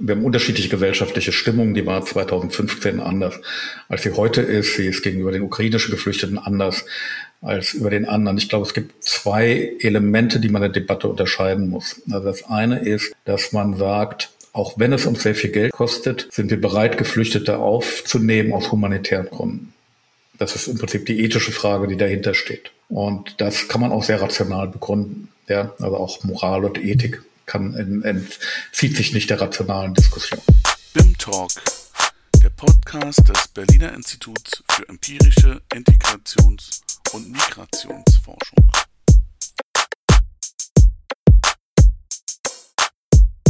Wir haben unterschiedliche gesellschaftliche Stimmungen. Die war 2015 anders, als sie heute ist. Sie ist gegenüber den ukrainischen Geflüchteten anders als über den anderen. Ich glaube, es gibt zwei Elemente, die man in der Debatte unterscheiden muss. Also das eine ist, dass man sagt, auch wenn es uns sehr viel Geld kostet, sind wir bereit, Geflüchtete aufzunehmen aus humanitären Gründen. Das ist im Prinzip die ethische Frage, die dahinter steht. Und das kann man auch sehr rational begründen. Ja, also auch Moral und Ethik kann entzieht sich nicht der rationalen Diskussion. BIM Talk, der Podcast des Berliner Instituts für empirische Integrations- und Migrationsforschung.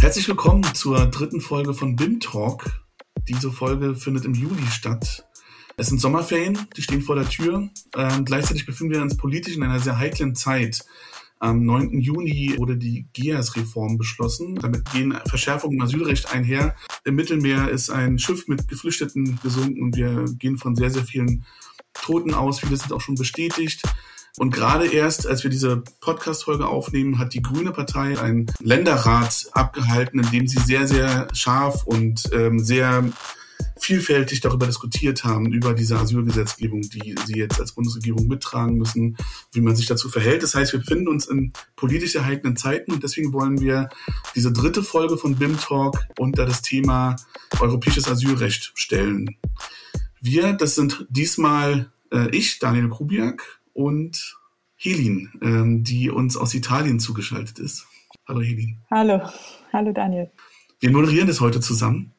Herzlich willkommen zur dritten Folge von BIM Talk. Diese Folge findet im Juli statt. Es sind Sommerferien, die stehen vor der Tür. Ähm, gleichzeitig befinden wir uns politisch in einer sehr heiklen Zeit. Am 9. Juni wurde die GEAS-Reform beschlossen. Damit gehen Verschärfungen im Asylrecht einher. Im Mittelmeer ist ein Schiff mit Geflüchteten gesunken und wir gehen von sehr, sehr vielen Toten aus. Viele sind auch schon bestätigt. Und gerade erst, als wir diese Podcast-Folge aufnehmen, hat die Grüne Partei einen Länderrat abgehalten, in dem sie sehr, sehr scharf und ähm, sehr vielfältig darüber diskutiert haben, über diese Asylgesetzgebung, die sie jetzt als Bundesregierung mittragen müssen, wie man sich dazu verhält. Das heißt, wir befinden uns in politisch erhaltenen Zeiten und deswegen wollen wir diese dritte Folge von BIM Talk unter das Thema europäisches Asylrecht stellen. Wir, das sind diesmal äh, ich, Daniel Kubiak und Helin, ähm, die uns aus Italien zugeschaltet ist. Hallo Helin. Hallo, hallo Daniel. Wir moderieren das heute zusammen.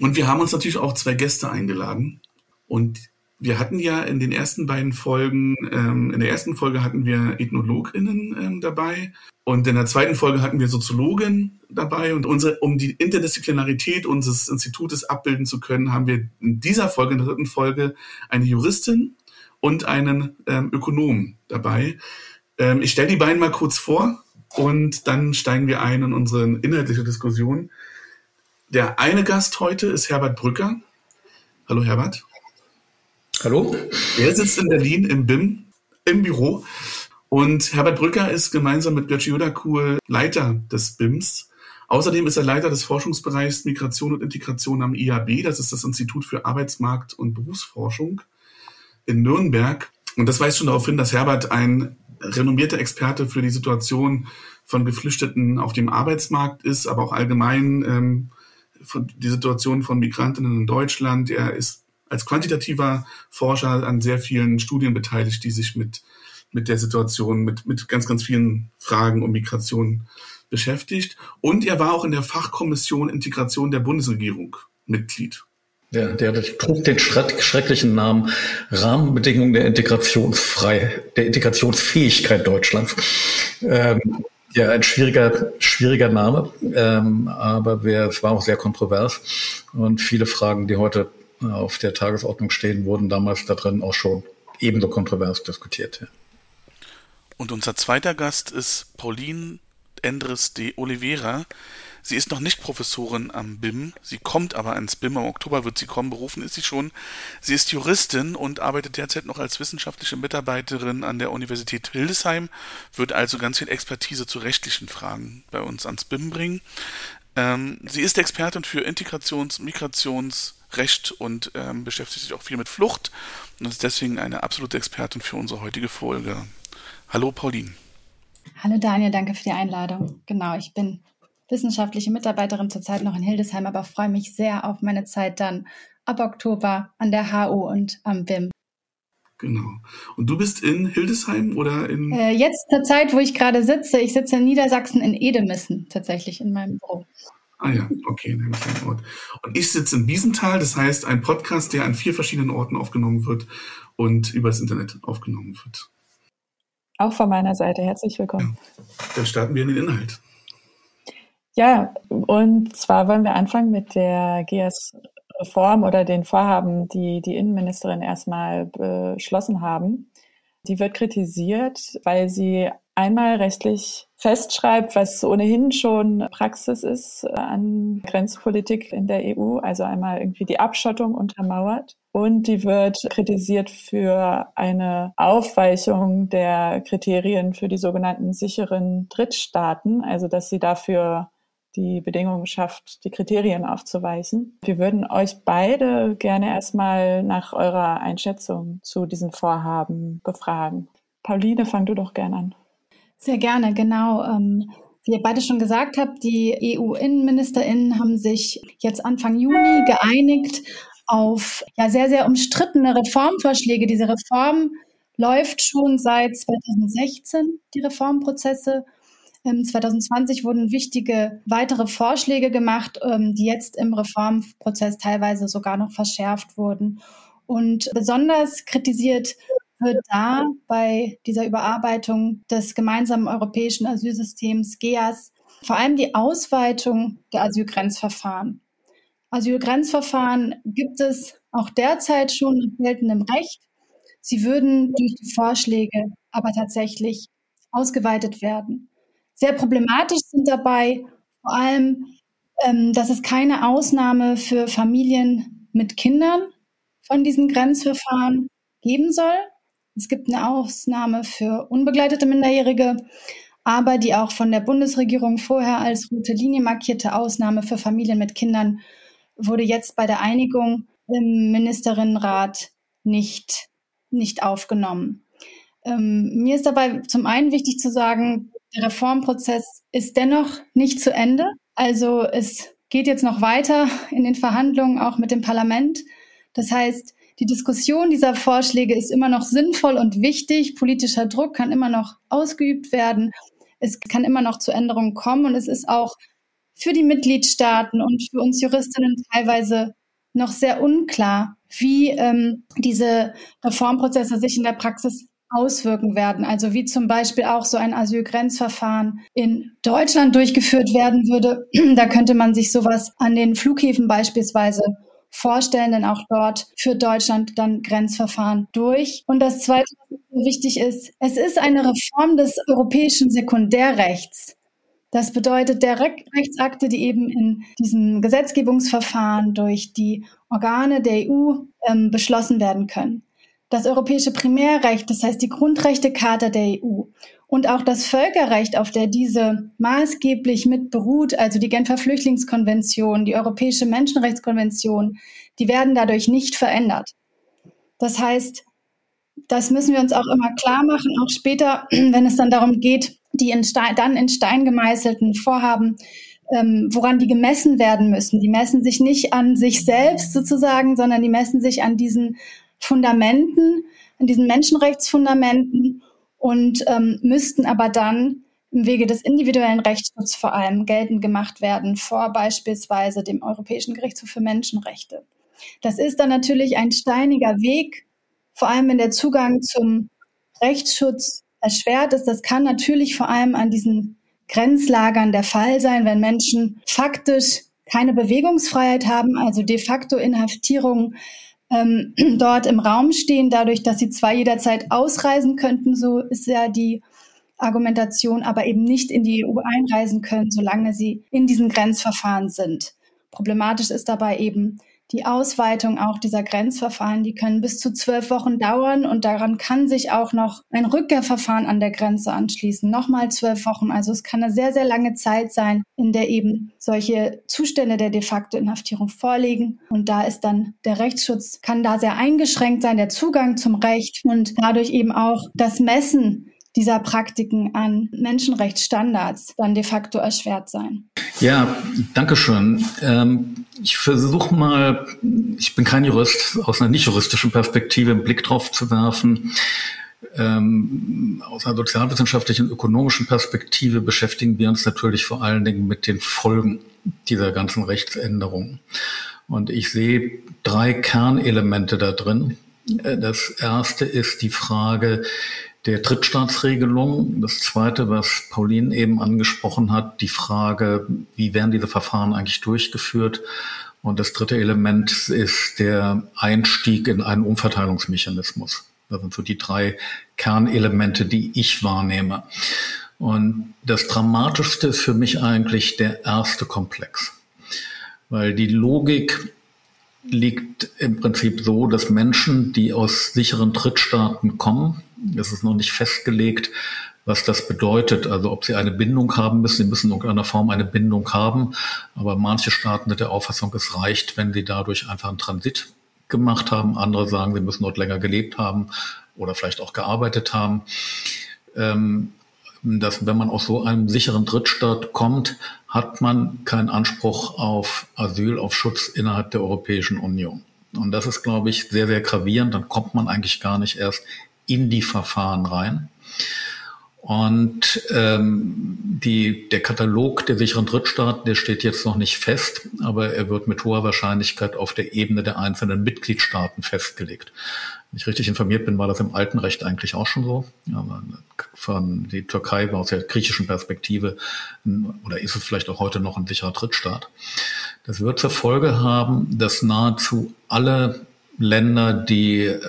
Und wir haben uns natürlich auch zwei Gäste eingeladen. Und wir hatten ja in den ersten beiden Folgen, ähm, in der ersten Folge hatten wir EthnologInnen ähm, dabei und in der zweiten Folge hatten wir Soziologen dabei. Und unsere, um die Interdisziplinarität unseres Institutes abbilden zu können, haben wir in dieser Folge, in der dritten Folge, eine Juristin und einen ähm, Ökonom dabei. Ähm, ich stelle die beiden mal kurz vor und dann steigen wir ein in unsere inhaltliche Diskussion. Der eine Gast heute ist Herbert Brücker. Hallo Herbert. Hallo. Er sitzt in Berlin im BIM, im Büro. Und Herbert Brücker ist gemeinsam mit Götz Jodakul Leiter des BIMs. Außerdem ist er Leiter des Forschungsbereichs Migration und Integration am IAB. Das ist das Institut für Arbeitsmarkt und Berufsforschung in Nürnberg. Und das weist schon darauf hin, dass Herbert ein renommierter Experte für die Situation von Geflüchteten auf dem Arbeitsmarkt ist, aber auch allgemein ähm, die Situation von Migrantinnen in Deutschland. Er ist als quantitativer Forscher an sehr vielen Studien beteiligt, die sich mit, mit der Situation, mit, mit ganz, ganz vielen Fragen um Migration beschäftigt. Und er war auch in der Fachkommission Integration der Bundesregierung Mitglied. Ja, der trug den schrecklichen Namen Rahmenbedingungen der Integrationsfreiheit, der Integrationsfähigkeit Deutschlands. Ähm, ja, ein schwieriger, schwieriger Name, ähm, aber wir, es war auch sehr kontrovers und viele Fragen, die heute auf der Tagesordnung stehen, wurden damals da drin auch schon ebenso kontrovers diskutiert. Ja. Und unser zweiter Gast ist Pauline Endres de Oliveira. Sie ist noch nicht Professorin am BIM, sie kommt aber ans BIM, im Oktober wird sie kommen, berufen ist sie schon. Sie ist Juristin und arbeitet derzeit noch als wissenschaftliche Mitarbeiterin an der Universität Hildesheim, wird also ganz viel Expertise zu rechtlichen Fragen bei uns ans BIM bringen. Ähm, sie ist Expertin für Integrations-, Migrationsrecht und ähm, beschäftigt sich auch viel mit Flucht und ist deswegen eine absolute Expertin für unsere heutige Folge. Hallo Pauline. Hallo Daniel, danke für die Einladung. Genau, ich bin wissenschaftliche Mitarbeiterin zurzeit noch in Hildesheim, aber freue mich sehr auf meine Zeit dann ab Oktober an der HU und am BIM. Genau. Und du bist in Hildesheim oder in? Äh, jetzt zur Zeit, wo ich gerade sitze. Ich sitze in Niedersachsen in Edemissen tatsächlich in meinem Büro. Ah ja, okay, in einem kleinen Ort. Und ich sitze in Biesenthal, das heißt ein Podcast, der an vier verschiedenen Orten aufgenommen wird und übers Internet aufgenommen wird. Auch von meiner Seite herzlich willkommen. Ja. Dann starten wir in den Inhalt. Ja, und zwar wollen wir anfangen mit der GS-Reform oder den Vorhaben, die die Innenministerin erstmal beschlossen haben. Die wird kritisiert, weil sie einmal rechtlich festschreibt, was ohnehin schon Praxis ist an Grenzpolitik in der EU, also einmal irgendwie die Abschottung untermauert. Und die wird kritisiert für eine Aufweichung der Kriterien für die sogenannten sicheren Drittstaaten, also dass sie dafür die Bedingungen schafft, die Kriterien aufzuweisen. Wir würden euch beide gerne erstmal nach eurer Einschätzung zu diesen Vorhaben befragen. Pauline, fang du doch gerne an. Sehr gerne, genau. Ähm, wie ihr beide schon gesagt habt, die EU-Innenministerinnen haben sich jetzt Anfang Juni geeinigt auf ja, sehr, sehr umstrittene Reformvorschläge. Diese Reform läuft schon seit 2016, die Reformprozesse. 2020 ähm, wurden wichtige weitere Vorschläge gemacht, ähm, die jetzt im Reformprozess teilweise sogar noch verschärft wurden. Und besonders kritisiert wird da bei dieser Überarbeitung des gemeinsamen europäischen Asylsystems GEAS vor allem die Ausweitung der Asylgrenzverfahren. Asylgrenzverfahren gibt es auch derzeit schon in geltendem Recht. Sie würden durch die Vorschläge aber tatsächlich ausgeweitet werden. Sehr problematisch sind dabei vor allem, ähm, dass es keine Ausnahme für Familien mit Kindern von diesen Grenzverfahren geben soll. Es gibt eine Ausnahme für unbegleitete Minderjährige, aber die auch von der Bundesregierung vorher als rote Linie markierte Ausnahme für Familien mit Kindern wurde jetzt bei der Einigung im Ministerinnenrat nicht, nicht aufgenommen. Ähm, mir ist dabei zum einen wichtig zu sagen, der Reformprozess ist dennoch nicht zu Ende. Also es geht jetzt noch weiter in den Verhandlungen auch mit dem Parlament. Das heißt, die Diskussion dieser Vorschläge ist immer noch sinnvoll und wichtig. Politischer Druck kann immer noch ausgeübt werden. Es kann immer noch zu Änderungen kommen und es ist auch für die Mitgliedstaaten und für uns Juristinnen teilweise noch sehr unklar, wie ähm, diese Reformprozesse sich in der Praxis auswirken werden. Also wie zum Beispiel auch so ein Asylgrenzverfahren in Deutschland durchgeführt werden würde. Da könnte man sich sowas an den Flughäfen beispielsweise vorstellen, denn auch dort führt Deutschland dann Grenzverfahren durch. Und das Zweite, was wichtig ist, es ist eine Reform des europäischen Sekundärrechts. Das bedeutet, der Re Rechtsakte, die eben in diesem Gesetzgebungsverfahren durch die Organe der EU ähm, beschlossen werden können das europäische Primärrecht, das heißt die Grundrechtecharta der EU und auch das Völkerrecht, auf der diese maßgeblich mit beruht, also die Genfer Flüchtlingskonvention, die Europäische Menschenrechtskonvention, die werden dadurch nicht verändert. Das heißt, das müssen wir uns auch immer klar machen, auch später, wenn es dann darum geht, die in Stein, dann in Stein gemeißelten Vorhaben, ähm, woran die gemessen werden müssen. Die messen sich nicht an sich selbst sozusagen, sondern die messen sich an diesen Fundamenten, an diesen Menschenrechtsfundamenten und ähm, müssten aber dann im Wege des individuellen Rechtsschutzes vor allem geltend gemacht werden vor beispielsweise dem Europäischen Gerichtshof für Menschenrechte. Das ist dann natürlich ein steiniger Weg, vor allem wenn der Zugang zum Rechtsschutz erschwert ist. Das kann natürlich vor allem an diesen Grenzlagern der Fall sein, wenn Menschen faktisch keine Bewegungsfreiheit haben, also de facto Inhaftierung ähm, dort im Raum stehen, dadurch, dass sie zwar jederzeit ausreisen könnten, so ist ja die Argumentation, aber eben nicht in die EU einreisen können, solange sie in diesen Grenzverfahren sind. Problematisch ist dabei eben, die Ausweitung auch dieser Grenzverfahren, die können bis zu zwölf Wochen dauern und daran kann sich auch noch ein Rückkehrverfahren an der Grenze anschließen. Nochmal zwölf Wochen. Also es kann eine sehr, sehr lange Zeit sein, in der eben solche Zustände der de facto Inhaftierung vorliegen. Und da ist dann der Rechtsschutz, kann da sehr eingeschränkt sein, der Zugang zum Recht und dadurch eben auch das Messen dieser Praktiken an Menschenrechtsstandards dann de facto erschwert sein. Ja, danke schön. Ähm, ich versuche mal, ich bin kein Jurist, aus einer nicht juristischen Perspektive einen Blick drauf zu werfen. Ähm, aus einer sozialwissenschaftlichen und ökonomischen Perspektive beschäftigen wir uns natürlich vor allen Dingen mit den Folgen dieser ganzen Rechtsänderungen. Und ich sehe drei Kernelemente da drin. Äh, das erste ist die Frage, der Drittstaatsregelung. Das Zweite, was Pauline eben angesprochen hat, die Frage, wie werden diese Verfahren eigentlich durchgeführt? Und das dritte Element ist der Einstieg in einen Umverteilungsmechanismus. Das sind so die drei Kernelemente, die ich wahrnehme. Und das Dramatischste ist für mich eigentlich der erste Komplex. Weil die Logik liegt im Prinzip so, dass Menschen, die aus sicheren Drittstaaten kommen, das ist noch nicht festgelegt, was das bedeutet. Also ob sie eine Bindung haben müssen, sie müssen in irgendeiner Form eine Bindung haben. Aber manche Staaten sind der Auffassung, es reicht, wenn sie dadurch einfach einen Transit gemacht haben. Andere sagen, sie müssen dort länger gelebt haben oder vielleicht auch gearbeitet haben. Ähm, dass wenn man aus so einem sicheren Drittstaat kommt, hat man keinen Anspruch auf Asyl, auf Schutz innerhalb der Europäischen Union. Und das ist, glaube ich, sehr, sehr gravierend. Dann kommt man eigentlich gar nicht erst in die Verfahren rein. Und ähm, die, der Katalog der sicheren Drittstaaten, der steht jetzt noch nicht fest, aber er wird mit hoher Wahrscheinlichkeit auf der Ebene der einzelnen Mitgliedstaaten festgelegt. Wenn ich richtig informiert bin, war das im alten Recht eigentlich auch schon so. Ja, von die Türkei war aus der griechischen Perspektive oder ist es vielleicht auch heute noch ein sicherer Drittstaat. Das wird zur Folge haben, dass nahezu alle Länder, die äh,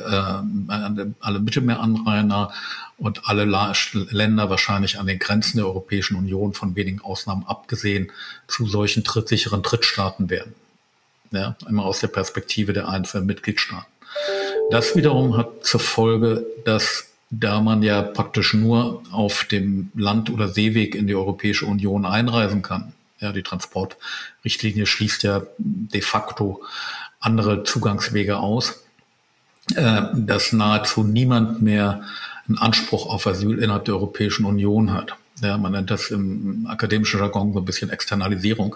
alle Mittelmeeranrainer und alle Länder wahrscheinlich an den Grenzen der Europäischen Union von wenigen Ausnahmen abgesehen zu solchen trittsicheren Drittstaaten werden. Ja, immer aus der Perspektive der einzelnen Mitgliedstaaten. Das wiederum hat zur Folge, dass da man ja praktisch nur auf dem Land- oder Seeweg in die Europäische Union einreisen kann. Ja, die Transportrichtlinie schließt ja de facto andere Zugangswege aus, äh, dass nahezu niemand mehr einen Anspruch auf Asyl innerhalb der Europäischen Union hat. Ja, man nennt das im akademischen Jargon so ein bisschen Externalisierung.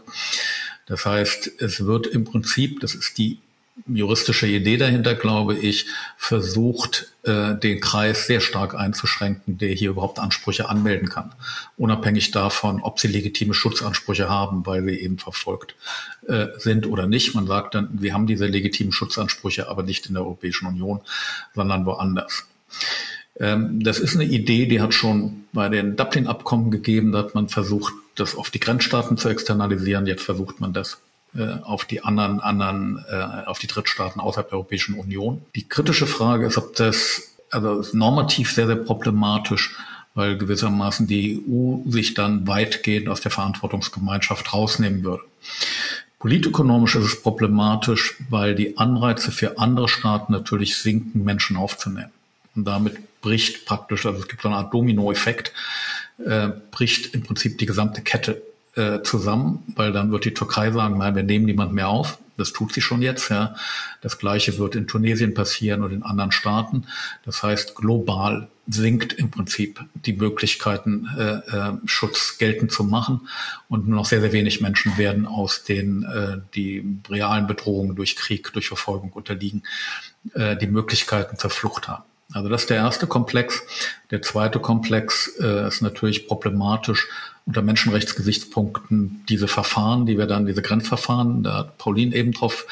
Das heißt, es wird im Prinzip, das ist die juristische Idee dahinter, glaube ich, versucht, äh, den Kreis sehr stark einzuschränken, der hier überhaupt Ansprüche anmelden kann. Unabhängig davon, ob sie legitime Schutzansprüche haben, weil sie eben verfolgt äh, sind oder nicht. Man sagt dann, wir haben diese legitimen Schutzansprüche, aber nicht in der Europäischen Union, sondern woanders. Ähm, das ist eine Idee, die hat schon bei den Dublin-Abkommen gegeben. Da hat man versucht, das auf die Grenzstaaten zu externalisieren. Jetzt versucht man das auf die anderen, anderen, äh, auf die Drittstaaten außerhalb der Europäischen Union. Die kritische Frage ist, ob das, also normativ sehr, sehr problematisch, weil gewissermaßen die EU sich dann weitgehend aus der Verantwortungsgemeinschaft rausnehmen würde. Politökonomisch ist es problematisch, weil die Anreize für andere Staaten natürlich sinken, Menschen aufzunehmen. Und damit bricht praktisch, also es gibt so eine Art Dominoeffekt, äh, bricht im Prinzip die gesamte Kette äh, zusammen, weil dann wird die Türkei sagen, nein, wir nehmen niemand mehr auf. Das tut sie schon jetzt. Ja. Das Gleiche wird in Tunesien passieren und in anderen Staaten. Das heißt, global sinkt im Prinzip die Möglichkeiten, äh, äh, Schutz geltend zu machen. Und nur noch sehr, sehr wenig Menschen werden aus den, äh, die realen Bedrohungen durch Krieg, durch Verfolgung unterliegen, äh, die Möglichkeiten zur Flucht haben. Also das ist der erste Komplex. Der zweite Komplex äh, ist natürlich problematisch, unter Menschenrechtsgesichtspunkten diese Verfahren, die wir dann, diese Grenzverfahren, da hat Pauline eben drauf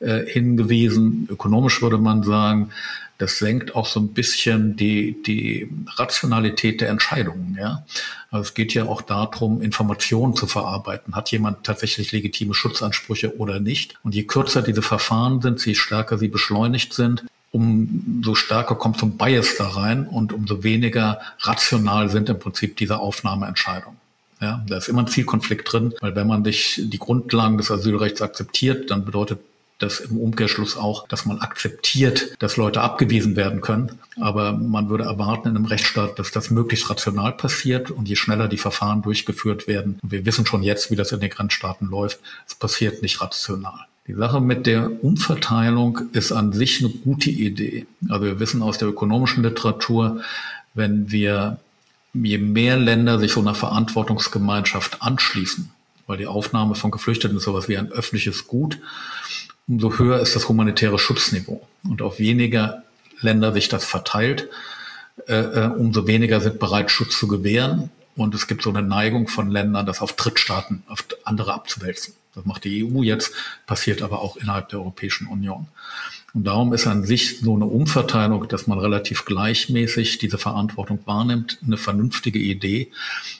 äh, hingewiesen, ökonomisch würde man sagen, das senkt auch so ein bisschen die, die Rationalität der Entscheidungen. Ja? Also es geht ja auch darum, Informationen zu verarbeiten. Hat jemand tatsächlich legitime Schutzansprüche oder nicht? Und je kürzer diese Verfahren sind, je stärker sie beschleunigt sind, umso stärker kommt so ein Bias da rein und umso weniger rational sind im Prinzip diese Aufnahmeentscheidungen. Ja, da ist immer ein Zielkonflikt drin, weil wenn man dich die Grundlagen des Asylrechts akzeptiert, dann bedeutet das im Umkehrschluss auch, dass man akzeptiert, dass Leute abgewiesen werden können. Aber man würde erwarten in einem Rechtsstaat, dass das möglichst rational passiert und je schneller die Verfahren durchgeführt werden. Und wir wissen schon jetzt, wie das in den Grenzstaaten läuft. Es passiert nicht rational. Die Sache mit der Umverteilung ist an sich eine gute Idee. Also wir wissen aus der ökonomischen Literatur, wenn wir je mehr Länder sich so einer Verantwortungsgemeinschaft anschließen, weil die Aufnahme von Geflüchteten ist sowas wie ein öffentliches Gut, umso höher ist das humanitäre Schutzniveau. Und auf weniger Länder sich das verteilt, äh, äh, umso weniger sind bereit, Schutz zu gewähren. Und es gibt so eine Neigung von Ländern, das auf Drittstaaten, auf andere abzuwälzen. Das macht die EU jetzt, passiert aber auch innerhalb der Europäischen Union. Und darum ist an sich so eine Umverteilung, dass man relativ gleichmäßig diese Verantwortung wahrnimmt, eine vernünftige Idee.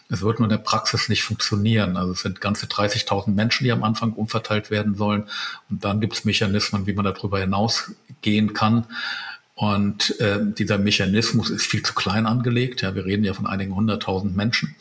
Es wird nur in der Praxis nicht funktionieren. Also es sind ganze 30.000 Menschen, die am Anfang umverteilt werden sollen. Und dann gibt es Mechanismen, wie man darüber hinausgehen kann. Und äh, dieser Mechanismus ist viel zu klein angelegt. Ja, wir reden ja von einigen hunderttausend Menschen.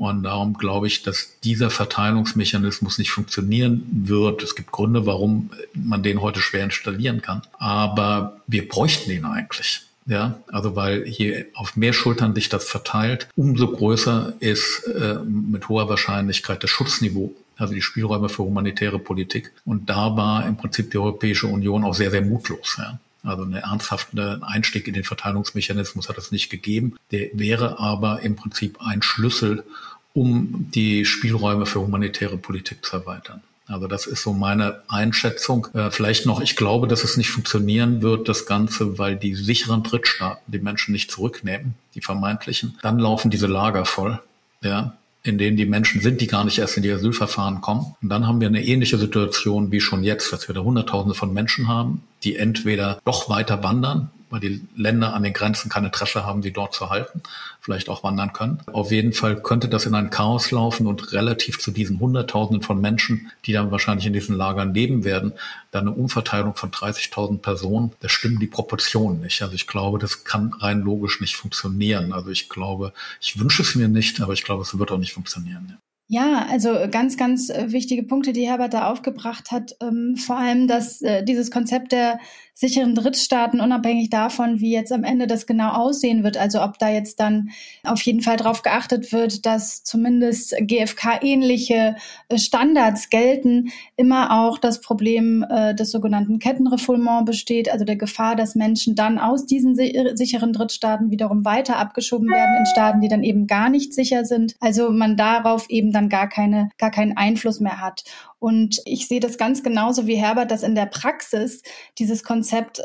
Und darum glaube ich, dass dieser Verteilungsmechanismus nicht funktionieren wird. Es gibt Gründe, warum man den heute schwer installieren kann. Aber wir bräuchten ihn eigentlich. Ja, also weil je auf mehr Schultern sich das verteilt, umso größer ist äh, mit hoher Wahrscheinlichkeit das Schutzniveau, also die Spielräume für humanitäre Politik. Und da war im Prinzip die Europäische Union auch sehr, sehr mutlos. Ja. Also einen ernsthaften Einstieg in den Verteilungsmechanismus hat es nicht gegeben. Der wäre aber im Prinzip ein Schlüssel, um die Spielräume für humanitäre Politik zu erweitern. Also das ist so meine Einschätzung. Äh, vielleicht noch, ich glaube, dass es nicht funktionieren wird, das Ganze, weil die sicheren Drittstaaten die Menschen nicht zurücknehmen, die vermeintlichen. Dann laufen diese Lager voll. Ja, in denen die Menschen sind, die gar nicht erst in die Asylverfahren kommen. Und dann haben wir eine ähnliche Situation wie schon jetzt, dass wir da Hunderttausende von Menschen haben, die entweder doch weiter wandern, weil die Länder an den Grenzen kein Interesse haben, sie dort zu halten, vielleicht auch wandern können. Auf jeden Fall könnte das in ein Chaos laufen und relativ zu diesen Hunderttausenden von Menschen, die dann wahrscheinlich in diesen Lagern leben werden, dann eine Umverteilung von 30.000 Personen, da stimmen die Proportionen nicht. Also ich glaube, das kann rein logisch nicht funktionieren. Also ich glaube, ich wünsche es mir nicht, aber ich glaube, es wird auch nicht funktionieren. Ja. Also ganz, ganz äh, wichtige Punkte, die Herbert da aufgebracht hat. Ähm, vor allem, dass äh, dieses Konzept der sicheren Drittstaaten, unabhängig davon, wie jetzt am Ende das genau aussehen wird, also ob da jetzt dann auf jeden Fall darauf geachtet wird, dass zumindest GFK-ähnliche äh, Standards gelten, immer auch das Problem äh, des sogenannten Kettenrefoulement besteht, also der Gefahr, dass Menschen dann aus diesen sicheren Drittstaaten wiederum weiter abgeschoben werden in Staaten, die dann eben gar nicht sicher sind. Also man darauf eben dann gar keine, gar keinen Einfluss mehr hat. Und ich sehe das ganz genauso wie Herbert, dass in der Praxis dieses Konzept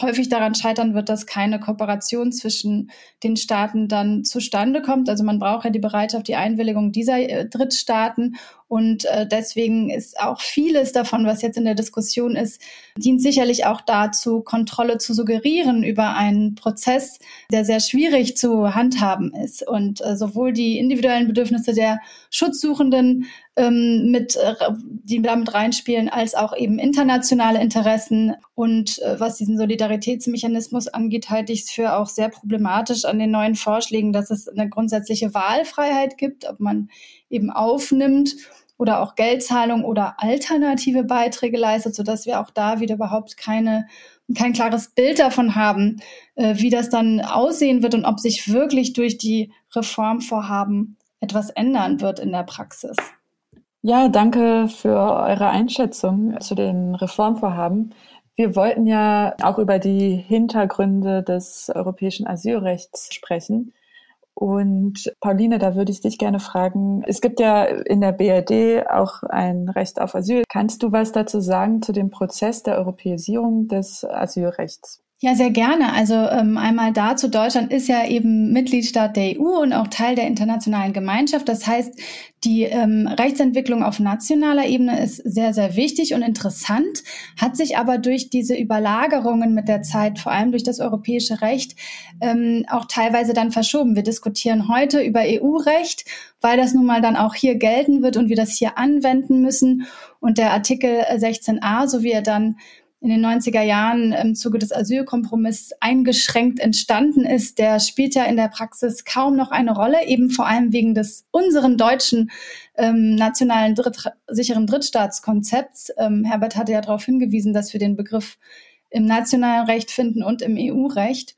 häufig daran scheitern wird, dass keine Kooperation zwischen den Staaten dann zustande kommt. Also man braucht ja die Bereitschaft, die Einwilligung dieser äh, Drittstaaten. Und äh, deswegen ist auch vieles davon, was jetzt in der Diskussion ist, dient sicherlich auch dazu, Kontrolle zu suggerieren über einen Prozess, der sehr schwierig zu handhaben ist. Und äh, sowohl die individuellen Bedürfnisse der Schutzsuchenden ähm, mit, äh, die damit reinspielen, als auch eben internationale Interessen. Und äh, was diesen Solidaritätsmechanismus angeht, halte ich es für auch sehr problematisch an den neuen Vorschlägen, dass es eine grundsätzliche Wahlfreiheit gibt, ob man eben aufnimmt oder auch Geldzahlung oder alternative Beiträge leistet, sodass wir auch da wieder überhaupt keine kein klares Bild davon haben, äh, wie das dann aussehen wird und ob sich wirklich durch die Reformvorhaben etwas ändern wird in der Praxis. Ja, danke für eure Einschätzung zu den Reformvorhaben. Wir wollten ja auch über die Hintergründe des europäischen Asylrechts sprechen. Und Pauline, da würde ich dich gerne fragen. Es gibt ja in der BRD auch ein Recht auf Asyl. Kannst du was dazu sagen zu dem Prozess der Europäisierung des Asylrechts? Ja, sehr gerne. Also ähm, einmal dazu, Deutschland ist ja eben Mitgliedstaat der EU und auch Teil der internationalen Gemeinschaft. Das heißt, die ähm, Rechtsentwicklung auf nationaler Ebene ist sehr, sehr wichtig und interessant, hat sich aber durch diese Überlagerungen mit der Zeit, vor allem durch das europäische Recht, ähm, auch teilweise dann verschoben. Wir diskutieren heute über EU-Recht, weil das nun mal dann auch hier gelten wird und wir das hier anwenden müssen. Und der Artikel 16a, so wie er dann in den 90er Jahren im Zuge des Asylkompromisses eingeschränkt entstanden ist, der spielt ja in der Praxis kaum noch eine Rolle, eben vor allem wegen des unseren deutschen ähm, nationalen Dritt, sicheren Drittstaatskonzepts. Ähm, Herbert hatte ja darauf hingewiesen, dass wir den Begriff im nationalen Recht finden und im EU-Recht.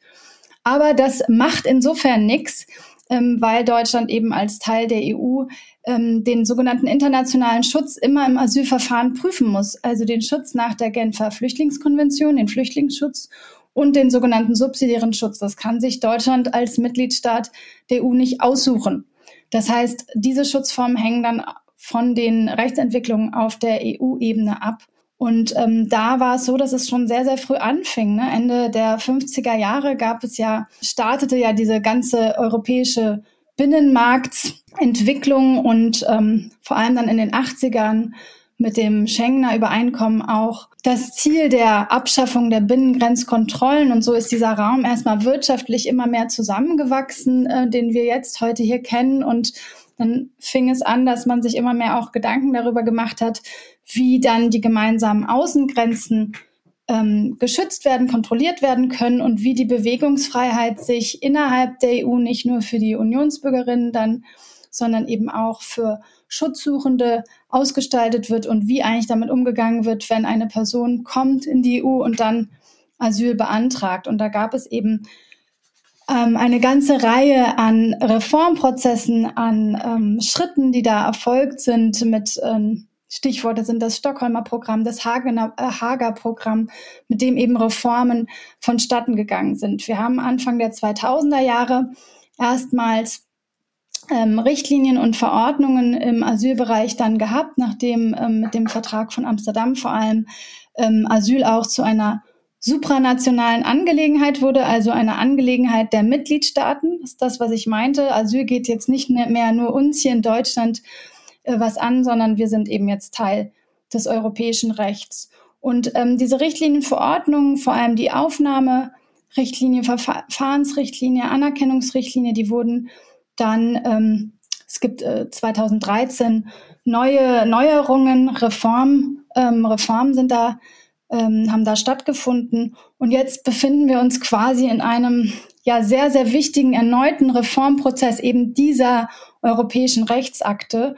Aber das macht insofern nichts, ähm, weil Deutschland eben als Teil der EU ähm, den sogenannten internationalen Schutz immer im Asylverfahren prüfen muss. Also den Schutz nach der Genfer Flüchtlingskonvention, den Flüchtlingsschutz und den sogenannten subsidiären Schutz. Das kann sich Deutschland als Mitgliedstaat der EU nicht aussuchen. Das heißt, diese Schutzformen hängen dann von den Rechtsentwicklungen auf der EU-Ebene ab. Und ähm, da war es so, dass es schon sehr, sehr früh anfing. Ne? Ende der 50er Jahre gab es ja, startete ja diese ganze europäische Binnenmarktentwicklung und ähm, vor allem dann in den 80ern mit dem Schengener Übereinkommen auch das Ziel der Abschaffung der Binnengrenzkontrollen. Und so ist dieser Raum erstmal wirtschaftlich immer mehr zusammengewachsen, äh, den wir jetzt heute hier kennen. Und dann fing es an, dass man sich immer mehr auch Gedanken darüber gemacht hat, wie dann die gemeinsamen Außengrenzen ähm, geschützt werden, kontrolliert werden können und wie die Bewegungsfreiheit sich innerhalb der EU nicht nur für die Unionsbürgerinnen dann, sondern eben auch für Schutzsuchende ausgestaltet wird und wie eigentlich damit umgegangen wird, wenn eine Person kommt in die EU und dann Asyl beantragt. Und da gab es eben ähm, eine ganze Reihe an Reformprozessen, an ähm, Schritten, die da erfolgt sind mit ähm, Stichworte sind das Stockholmer Programm, das Hagener, äh, Hager Programm, mit dem eben Reformen vonstatten gegangen sind. Wir haben Anfang der 2000er Jahre erstmals ähm, Richtlinien und Verordnungen im Asylbereich dann gehabt, nachdem ähm, mit dem Vertrag von Amsterdam vor allem ähm, Asyl auch zu einer supranationalen Angelegenheit wurde, also eine Angelegenheit der Mitgliedstaaten. Das ist das, was ich meinte. Asyl geht jetzt nicht mehr nur uns hier in Deutschland äh, was an, sondern wir sind eben jetzt Teil des europäischen Rechts. Und ähm, diese Richtlinienverordnungen, vor allem die Aufnahmerichtlinie, Verfahrensrichtlinie, Anerkennungsrichtlinie, die wurden dann, ähm, es gibt äh, 2013 neue Neuerungen, Reform, ähm, Reformen sind da, ähm, haben da stattgefunden. Und jetzt befinden wir uns quasi in einem ja sehr, sehr wichtigen erneuten Reformprozess eben dieser europäischen Rechtsakte.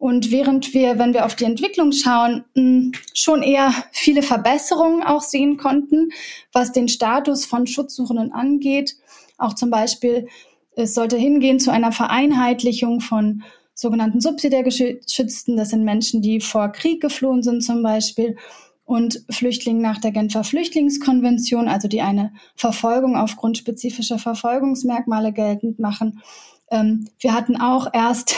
Und während wir, wenn wir auf die Entwicklung schauen, hm, schon eher viele Verbesserungen auch sehen konnten, was den Status von Schutzsuchenden angeht. Auch zum Beispiel, es sollte hingehen zu einer Vereinheitlichung von sogenannten Subsidiärgeschützten. Das sind Menschen, die vor Krieg geflohen sind zum Beispiel und Flüchtlingen nach der Genfer Flüchtlingskonvention, also die eine Verfolgung aufgrund spezifischer Verfolgungsmerkmale geltend machen. Ähm, wir hatten auch erst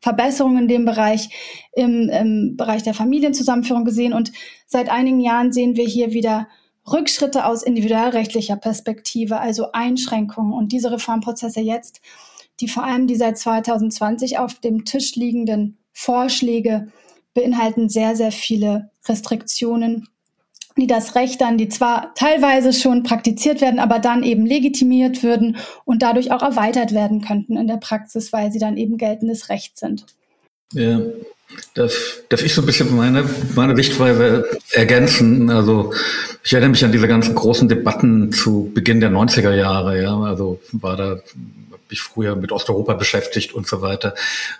Verbesserungen in dem Bereich im, im Bereich der Familienzusammenführung gesehen. Und seit einigen Jahren sehen wir hier wieder Rückschritte aus individualrechtlicher Perspektive, also Einschränkungen. Und diese Reformprozesse jetzt, die vor allem die seit 2020 auf dem Tisch liegenden Vorschläge beinhalten sehr, sehr viele Restriktionen, die das Recht dann, die zwar teilweise schon praktiziert werden, aber dann eben legitimiert würden und dadurch auch erweitert werden könnten in der Praxis, weil sie dann eben geltendes Recht sind. Ja, darf, darf ich so ein bisschen meine, meine Sichtweise ergänzen? Also ich erinnere mich an diese ganzen großen Debatten zu Beginn der 90er Jahre, ja, also war da mich früher mit Osteuropa beschäftigt und so weiter.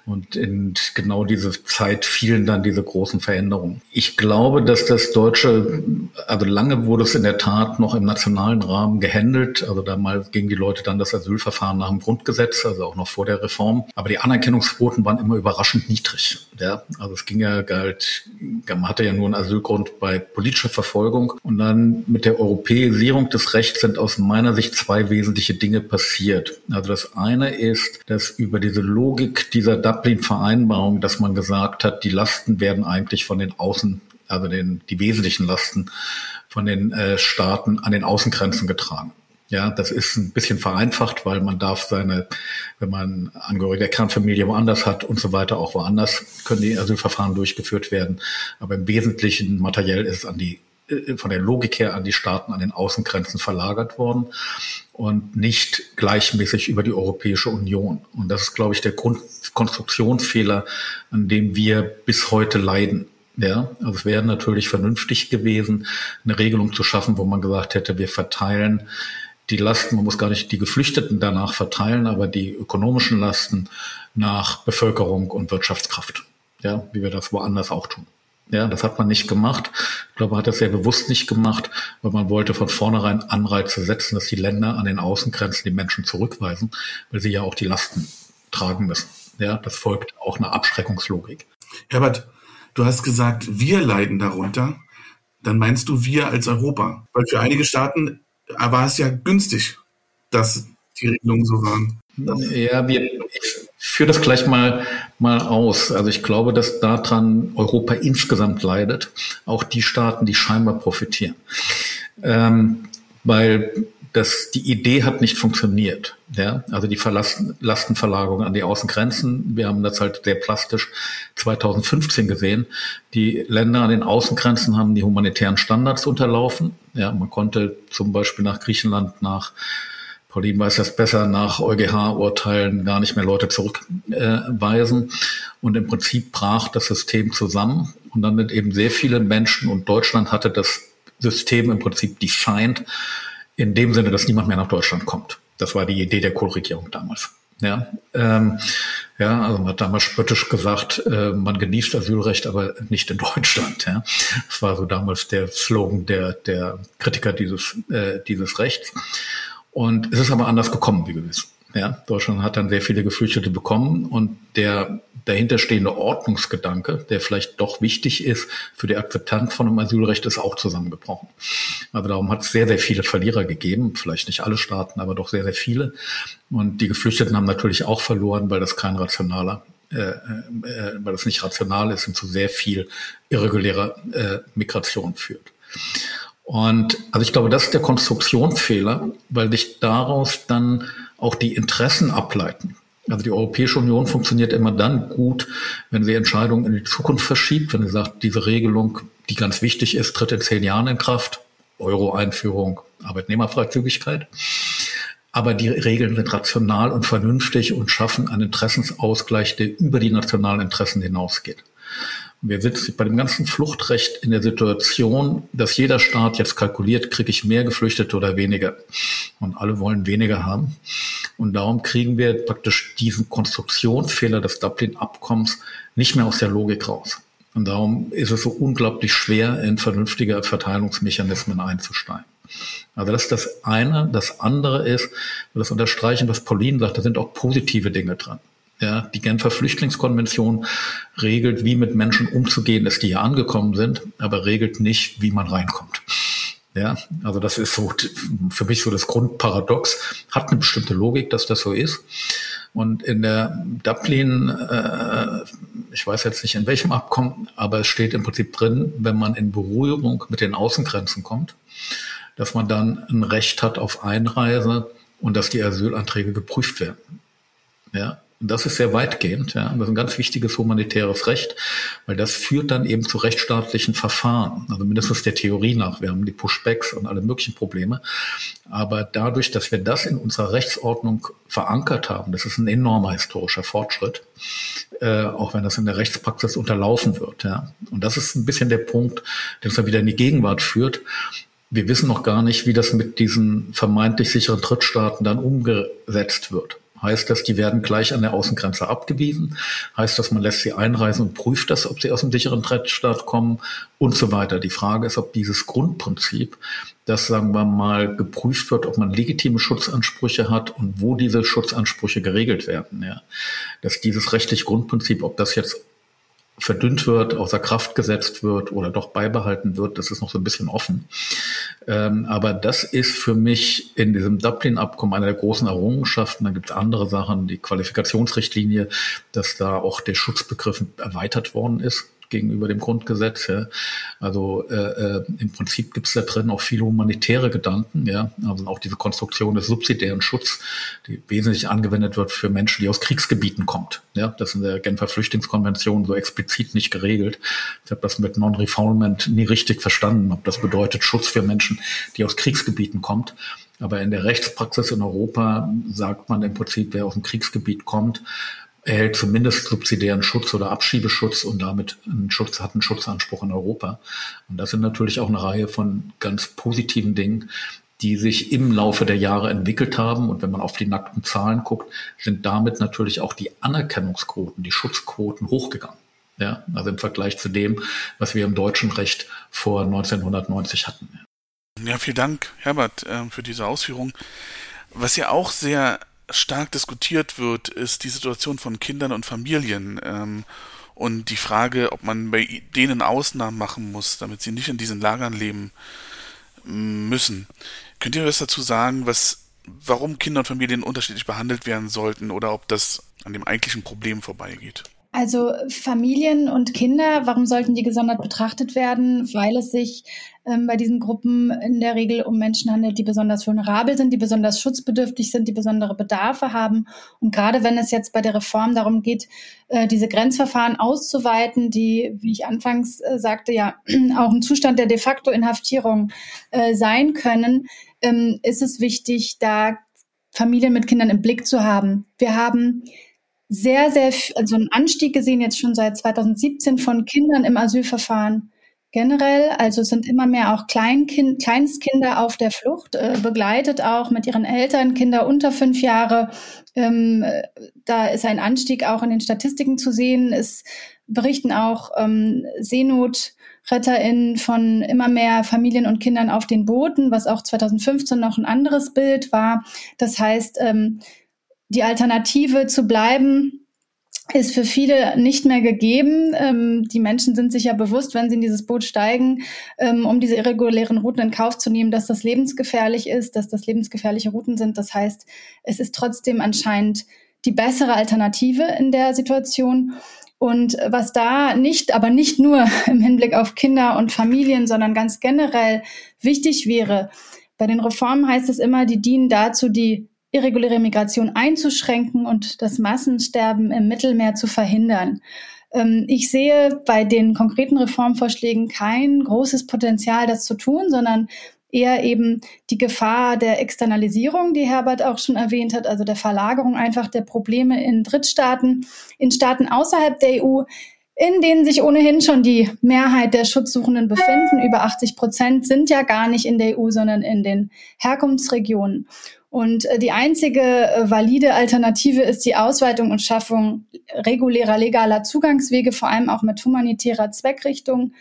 Und in genau diese Zeit fielen dann diese großen Veränderungen. Ich glaube, dass das Deutsche, also lange wurde es in der Tat noch im nationalen Rahmen gehandelt. Also damals gingen die Leute dann das Asylverfahren nach dem Grundgesetz, also auch noch vor der Reform. Aber die Anerkennungsquoten waren immer überraschend niedrig. Ja, also es ging ja galt, man hatte ja nur einen Asylgrund bei politischer Verfolgung. Und dann mit der Europäisierung des Rechts sind aus meiner Sicht zwei wesentliche Dinge passiert. Also das eine ist, dass über diese Logik dieser Dublin-Vereinbarung, dass man gesagt hat, die Lasten werden eigentlich von den Außen, also den, die wesentlichen Lasten von den äh, Staaten an den Außengrenzen getragen. Ja, das ist ein bisschen vereinfacht, weil man darf seine, wenn man Angehörige der Kernfamilie woanders hat und so weiter, auch woanders können die Asylverfahren durchgeführt werden. Aber im Wesentlichen materiell ist es an die von der Logik her an die Staaten an den Außengrenzen verlagert worden und nicht gleichmäßig über die Europäische Union. Und das ist, glaube ich, der Grund Konstruktionsfehler, an dem wir bis heute leiden. Ja, also es wäre natürlich vernünftig gewesen, eine Regelung zu schaffen, wo man gesagt hätte, wir verteilen die Lasten, man muss gar nicht die Geflüchteten danach verteilen, aber die ökonomischen Lasten nach Bevölkerung und Wirtschaftskraft. Ja, wie wir das woanders auch tun. Ja, das hat man nicht gemacht. Ich glaube, man hat das sehr bewusst nicht gemacht, weil man wollte von vornherein Anreize setzen, dass die Länder an den Außengrenzen die Menschen zurückweisen, weil sie ja auch die Lasten tragen müssen. Ja, das folgt auch einer Abschreckungslogik. Herbert, du hast gesagt, wir leiden darunter. Dann meinst du wir als Europa? Weil für einige Staaten war es ja günstig, dass die Regelungen so waren. Ja, wir, ich führe das gleich mal, mal aus. Also ich glaube, dass daran Europa insgesamt leidet. Auch die Staaten, die scheinbar profitieren. Ähm, weil das, die Idee hat nicht funktioniert. Ja? Also die Verlasten, Lastenverlagerung an die Außengrenzen. Wir haben das halt sehr plastisch 2015 gesehen. Die Länder an den Außengrenzen haben die humanitären Standards unterlaufen. Ja, man konnte zum Beispiel nach Griechenland, nach Pauline weiß das besser, nach EuGH-Urteilen gar nicht mehr Leute zurückweisen. Äh, und im Prinzip brach das System zusammen. Und dann sind eben sehr viele Menschen und Deutschland hatte das System im Prinzip defined, in dem Sinne, dass niemand mehr nach Deutschland kommt. Das war die Idee der Kohlregierung damals. Ja, ähm, ja, also man hat damals spöttisch gesagt, äh, man genießt Asylrecht, aber nicht in Deutschland. Ja, das war so damals der Slogan der der Kritiker dieses äh, dieses Rechts. Und es ist aber anders gekommen, wie gewiss. Ja, Deutschland hat dann sehr viele Geflüchtete bekommen und der dahinterstehende Ordnungsgedanke, der vielleicht doch wichtig ist für die Akzeptanz von einem Asylrecht, ist auch zusammengebrochen. Aber darum hat es sehr, sehr viele Verlierer gegeben, vielleicht nicht alle Staaten, aber doch sehr, sehr viele. Und die Geflüchteten haben natürlich auch verloren, weil das kein rationaler äh, äh, weil das nicht rational ist und zu sehr viel irregulärer äh, Migration führt. Und also ich glaube, das ist der Konstruktionsfehler, weil sich daraus dann auch die Interessen ableiten. Also die Europäische Union funktioniert immer dann gut, wenn sie Entscheidungen in die Zukunft verschiebt, wenn sie sagt, diese Regelung, die ganz wichtig ist, tritt in zehn Jahren in Kraft. Euro-Einführung, Arbeitnehmerfreizügigkeit. Aber die Regeln sind rational und vernünftig und schaffen einen Interessensausgleich, der über die nationalen Interessen hinausgeht. Wir sind bei dem ganzen Fluchtrecht in der Situation, dass jeder Staat jetzt kalkuliert, kriege ich mehr Geflüchtete oder weniger. Und alle wollen weniger haben. Und darum kriegen wir praktisch diesen Konstruktionsfehler des Dublin-Abkommens nicht mehr aus der Logik raus. Und darum ist es so unglaublich schwer, in vernünftige Verteilungsmechanismen einzusteigen. Also das ist das eine. Das andere ist, das unterstreichen, was Pauline sagt, da sind auch positive Dinge dran. Ja, die Genfer Flüchtlingskonvention regelt, wie mit Menschen umzugehen ist, die hier angekommen sind, aber regelt nicht, wie man reinkommt. Ja, also das ist so für mich so das Grundparadox. Hat eine bestimmte Logik, dass das so ist. Und in der Dublin, äh, ich weiß jetzt nicht in welchem Abkommen, aber es steht im Prinzip drin, wenn man in Berührung mit den Außengrenzen kommt, dass man dann ein Recht hat auf Einreise und dass die Asylanträge geprüft werden. Ja, und das ist sehr weitgehend. Ja. Das ist ein ganz wichtiges humanitäres Recht, weil das führt dann eben zu rechtsstaatlichen Verfahren. Also mindestens der Theorie nach. Wir haben die Pushbacks und alle möglichen Probleme. Aber dadurch, dass wir das in unserer Rechtsordnung verankert haben, das ist ein enormer historischer Fortschritt, äh, auch wenn das in der Rechtspraxis unterlaufen wird. Ja. Und das ist ein bisschen der Punkt, der uns dann wieder in die Gegenwart führt. Wir wissen noch gar nicht, wie das mit diesen vermeintlich sicheren Drittstaaten dann umgesetzt wird. Heißt das, die werden gleich an der Außengrenze abgewiesen? Heißt das, man lässt sie einreisen und prüft das, ob sie aus dem sicheren Drittstaat kommen und so weiter? Die Frage ist, ob dieses Grundprinzip, das sagen wir mal geprüft wird, ob man legitime Schutzansprüche hat und wo diese Schutzansprüche geregelt werden. Ja. Dass dieses rechtliche Grundprinzip, ob das jetzt verdünnt wird, außer Kraft gesetzt wird oder doch beibehalten wird, das ist noch so ein bisschen offen. Ähm, aber das ist für mich in diesem Dublin-Abkommen eine der großen Errungenschaften. Dann gibt es andere Sachen, die Qualifikationsrichtlinie, dass da auch der Schutzbegriff erweitert worden ist gegenüber dem Grundgesetz. Ja. Also äh, äh, im Prinzip gibt es da drin auch viele humanitäre Gedanken, ja, also auch diese Konstruktion des subsidiären Schutz, die wesentlich angewendet wird für Menschen, die aus Kriegsgebieten kommt. Ja, das ist in der Genfer Flüchtlingskonvention so explizit nicht geregelt. Ich habe das mit Non-Refoulement nie richtig verstanden, ob das bedeutet Schutz für Menschen, die aus Kriegsgebieten kommt. Aber in der Rechtspraxis in Europa sagt man im Prinzip, wer aus dem Kriegsgebiet kommt, erhält zumindest subsidiären Schutz oder Abschiebeschutz und damit einen Schutz, hat einen Schutzanspruch in Europa. Und das sind natürlich auch eine Reihe von ganz positiven Dingen, die sich im Laufe der Jahre entwickelt haben. Und wenn man auf die nackten Zahlen guckt, sind damit natürlich auch die Anerkennungsquoten, die Schutzquoten hochgegangen. Ja, also im Vergleich zu dem, was wir im deutschen Recht vor 1990 hatten. Ja, vielen Dank, Herbert, äh, für diese Ausführung. Was ja auch sehr stark diskutiert wird, ist die Situation von Kindern und Familien ähm, und die Frage, ob man bei denen Ausnahmen machen muss, damit sie nicht in diesen Lagern leben müssen. Könnt ihr was dazu sagen, was, warum Kinder und Familien unterschiedlich behandelt werden sollten oder ob das an dem eigentlichen Problem vorbeigeht? Also Familien und Kinder, warum sollten die gesondert betrachtet werden? Weil es sich ähm, bei diesen Gruppen in der Regel um Menschen handelt, die besonders vulnerabel sind, die besonders schutzbedürftig sind, die besondere Bedarfe haben. Und gerade wenn es jetzt bei der Reform darum geht, äh, diese Grenzverfahren auszuweiten, die, wie ich anfangs äh, sagte, ja auch ein Zustand der de facto Inhaftierung äh, sein können, ähm, ist es wichtig, da Familien mit Kindern im Blick zu haben. Wir haben sehr, sehr, also einen Anstieg gesehen, jetzt schon seit 2017 von Kindern im Asylverfahren, generell. Also sind immer mehr auch Kleinkind, Kleinstkinder auf der Flucht, äh, begleitet auch mit ihren Eltern, Kinder unter fünf Jahre. Ähm, da ist ein Anstieg auch in den Statistiken zu sehen. Es berichten auch ähm, SeenotretterInnen von immer mehr Familien und Kindern auf den Booten, was auch 2015 noch ein anderes Bild war. Das heißt, ähm, die Alternative zu bleiben, ist für viele nicht mehr gegeben. Ähm, die Menschen sind sich ja bewusst, wenn sie in dieses Boot steigen, ähm, um diese irregulären Routen in Kauf zu nehmen, dass das lebensgefährlich ist, dass das lebensgefährliche Routen sind. Das heißt, es ist trotzdem anscheinend die bessere Alternative in der Situation. Und was da nicht, aber nicht nur im Hinblick auf Kinder und Familien, sondern ganz generell wichtig wäre, bei den Reformen heißt es immer, die dienen dazu, die irreguläre Migration einzuschränken und das Massensterben im Mittelmeer zu verhindern. Ähm, ich sehe bei den konkreten Reformvorschlägen kein großes Potenzial, das zu tun, sondern eher eben die Gefahr der Externalisierung, die Herbert auch schon erwähnt hat, also der Verlagerung einfach der Probleme in Drittstaaten, in Staaten außerhalb der EU, in denen sich ohnehin schon die Mehrheit der Schutzsuchenden befinden. Über 80 Prozent sind ja gar nicht in der EU, sondern in den Herkunftsregionen. Und äh, die einzige äh, valide Alternative ist die Ausweitung und Schaffung regulärer, legaler Zugangswege, vor allem auch mit humanitärer Zweckrichtung.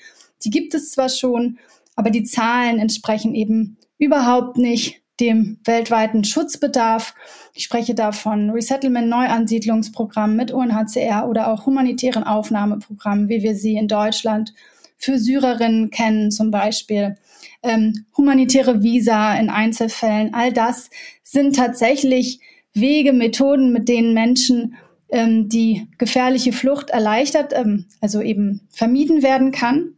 Die gibt es zwar schon, aber die Zahlen entsprechen eben überhaupt nicht dem weltweiten Schutzbedarf. Ich spreche da von Resettlement Neuansiedlungsprogrammen mit UNHCR oder auch humanitären Aufnahmeprogrammen, wie wir sie in Deutschland für Syrerinnen kennen zum Beispiel ähm, humanitäre Visa in Einzelfällen, all das sind tatsächlich Wege, Methoden, mit denen Menschen ähm, die gefährliche Flucht erleichtert, ähm, also eben vermieden werden kann.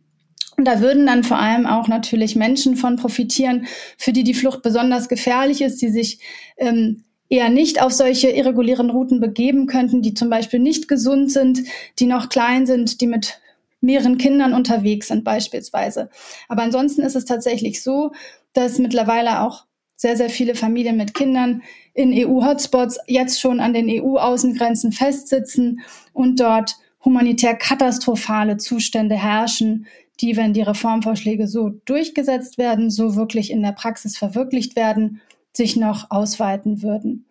Und da würden dann vor allem auch natürlich Menschen von profitieren, für die die Flucht besonders gefährlich ist, die sich ähm, eher nicht auf solche irregulären Routen begeben könnten, die zum Beispiel nicht gesund sind, die noch klein sind, die mit mehreren Kindern unterwegs sind beispielsweise. Aber ansonsten ist es tatsächlich so, dass mittlerweile auch sehr, sehr viele Familien mit Kindern in EU-Hotspots jetzt schon an den EU-Außengrenzen festsitzen und dort humanitär katastrophale Zustände herrschen, die, wenn die Reformvorschläge so durchgesetzt werden, so wirklich in der Praxis verwirklicht werden, sich noch ausweiten würden.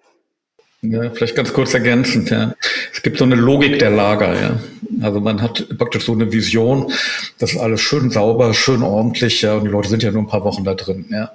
Ja, vielleicht ganz kurz ergänzend, ja. Es gibt so eine Logik der Lager, ja. Also man hat praktisch so eine Vision, das ist alles schön sauber, schön ordentlich, ja, und die Leute sind ja nur ein paar Wochen da drin, ja.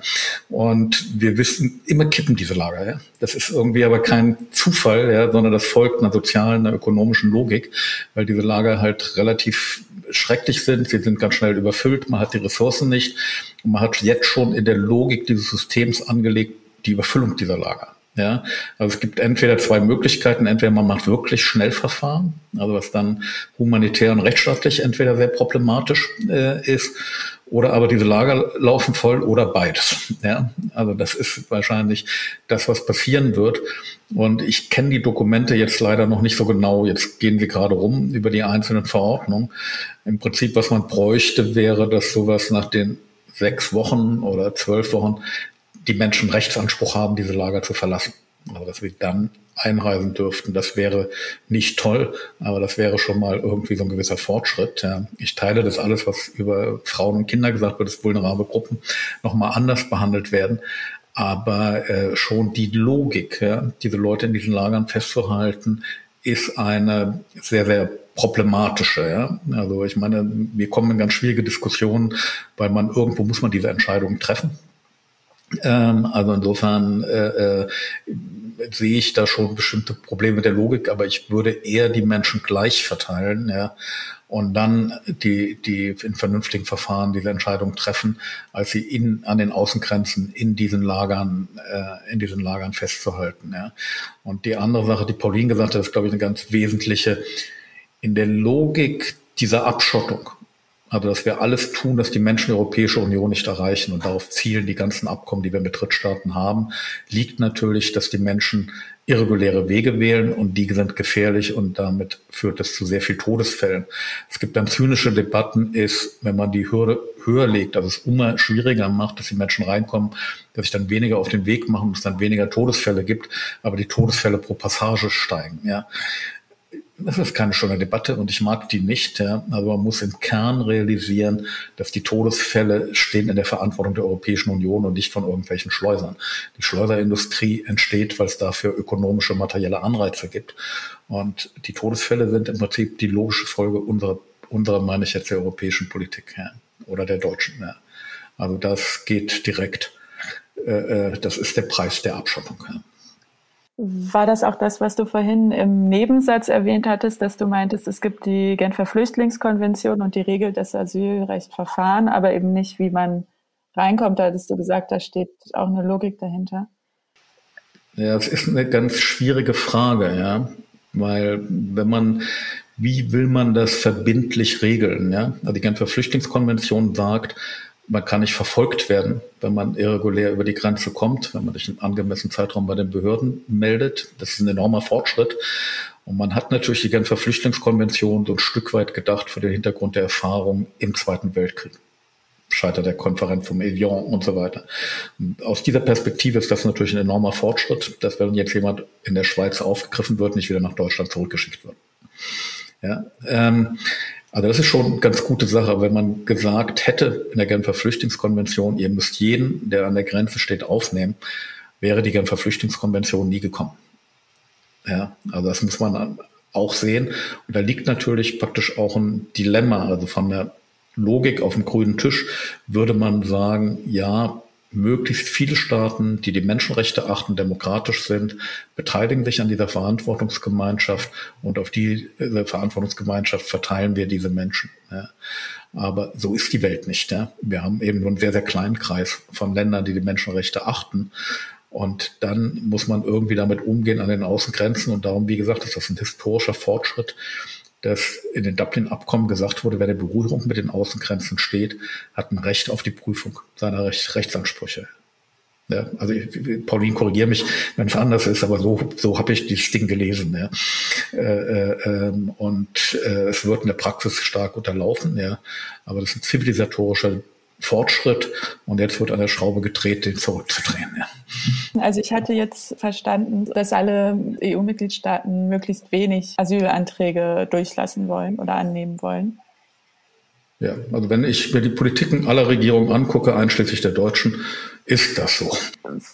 Und wir wissen, immer kippen diese Lager, ja. Das ist irgendwie aber kein Zufall, ja, sondern das folgt einer sozialen, einer ökonomischen Logik, weil diese Lager halt relativ schrecklich sind, sie sind ganz schnell überfüllt, man hat die Ressourcen nicht und man hat jetzt schon in der Logik dieses Systems angelegt, die Überfüllung dieser Lager. Ja, also es gibt entweder zwei Möglichkeiten. Entweder man macht wirklich Schnellverfahren, also was dann humanitär und rechtsstaatlich entweder sehr problematisch äh, ist, oder aber diese Lager laufen voll oder beides. Ja, also das ist wahrscheinlich das, was passieren wird. Und ich kenne die Dokumente jetzt leider noch nicht so genau. Jetzt gehen wir gerade rum über die einzelnen Verordnungen. Im Prinzip, was man bräuchte, wäre, dass sowas nach den sechs Wochen oder zwölf Wochen die Menschen Rechtsanspruch haben, diese Lager zu verlassen. Also dass wir dann einreisen dürften, das wäre nicht toll, aber das wäre schon mal irgendwie so ein gewisser Fortschritt. Ja. Ich teile das alles, was über Frauen und Kinder gesagt wird, dass vulnerable Gruppen nochmal anders behandelt werden. Aber äh, schon die Logik, ja, diese Leute in diesen Lagern festzuhalten, ist eine sehr, sehr problematische. Ja? Also ich meine, wir kommen in ganz schwierige Diskussionen, weil man irgendwo muss man diese Entscheidungen treffen. Ähm, also insofern äh, äh, sehe ich da schon bestimmte Probleme der Logik, aber ich würde eher die Menschen gleich verteilen, ja, und dann die, die in vernünftigen Verfahren diese Entscheidung treffen, als sie in, an den Außengrenzen in diesen Lagern, äh, in diesen Lagern festzuhalten, ja. Und die andere Sache, die Pauline gesagt hat, ist, glaube ich, eine ganz wesentliche. In der Logik dieser Abschottung also, dass wir alles tun, dass die Menschen die Europäische Union nicht erreichen und darauf zielen die ganzen Abkommen, die wir mit Drittstaaten haben, liegt natürlich, dass die Menschen irreguläre Wege wählen und die sind gefährlich und damit führt es zu sehr viel Todesfällen. Es gibt dann zynische Debatten, ist, wenn man die Hürde höher legt, dass es immer schwieriger macht, dass die Menschen reinkommen, dass sich dann weniger auf den Weg machen, es dann weniger Todesfälle gibt, aber die Todesfälle pro Passage steigen. Ja das ist keine schöne Debatte und ich mag die nicht. Ja. Also man muss im Kern realisieren, dass die Todesfälle stehen in der Verantwortung der Europäischen Union und nicht von irgendwelchen Schleusern. Die Schleuserindustrie entsteht, weil es dafür ökonomische, materielle Anreize gibt. Und die Todesfälle sind im Prinzip die logische Folge unserer, unserer meine ich jetzt, der europäischen Politik ja. oder der deutschen. Ja. Also das geht direkt, äh, äh das ist der Preis der Abschottung. Ja. War das auch das, was du vorhin im Nebensatz erwähnt hattest, dass du meintest, es gibt die Genfer Flüchtlingskonvention und die regelt das Asylrechtverfahren, aber eben nicht, wie man reinkommt? Da hattest du gesagt, da steht auch eine Logik dahinter. Ja, es ist eine ganz schwierige Frage, ja. Weil wenn man, wie will man das verbindlich regeln, ja? Also die Genfer Flüchtlingskonvention sagt, man kann nicht verfolgt werden, wenn man irregulär über die Grenze kommt, wenn man sich im angemessenen Zeitraum bei den Behörden meldet. Das ist ein enormer Fortschritt. Und man hat natürlich die Genfer Flüchtlingskonvention so ein Stück weit gedacht vor dem Hintergrund der Erfahrung im Zweiten Weltkrieg. Scheiter der Konferenz vom Evian und so weiter. Und aus dieser Perspektive ist das natürlich ein enormer Fortschritt, dass wenn jetzt jemand in der Schweiz aufgegriffen wird, nicht wieder nach Deutschland zurückgeschickt wird. Ja, ähm, also das ist schon eine ganz gute Sache, wenn man gesagt hätte in der Genfer Flüchtlingskonvention, ihr müsst jeden, der an der Grenze steht, aufnehmen, wäre die Genfer Flüchtlingskonvention nie gekommen. Ja, also das muss man auch sehen. Und da liegt natürlich praktisch auch ein Dilemma. Also von der Logik auf dem grünen Tisch würde man sagen, ja, möglichst viele Staaten, die die Menschenrechte achten, demokratisch sind, beteiligen sich an dieser Verantwortungsgemeinschaft und auf diese Verantwortungsgemeinschaft verteilen wir diese Menschen. Ja. Aber so ist die Welt nicht. Ja. Wir haben eben nur einen sehr, sehr kleinen Kreis von Ländern, die die Menschenrechte achten. Und dann muss man irgendwie damit umgehen an den Außengrenzen. Und darum, wie gesagt, ist das ein historischer Fortschritt, dass in den Dublin-Abkommen gesagt wurde, wer der Berührung mit den Außengrenzen steht, hat ein Recht auf die Prüfung seiner Recht, Rechtsansprüche. Ja, also ich, Pauline, korrigiere mich, wenn es anders ist, aber so, so habe ich dieses Ding gelesen. Ja. Äh, äh, ähm, und äh, es wird in der Praxis stark unterlaufen, ja. Aber das ist ein zivilisatorischer Fortschritt und jetzt wird an der Schraube gedreht, den zurückzudrehen. Ja. Also ich hatte jetzt verstanden, dass alle EU-Mitgliedstaaten möglichst wenig Asylanträge durchlassen wollen oder annehmen wollen. Ja, also wenn ich mir die Politiken aller Regierungen angucke, einschließlich der deutschen, ist das so.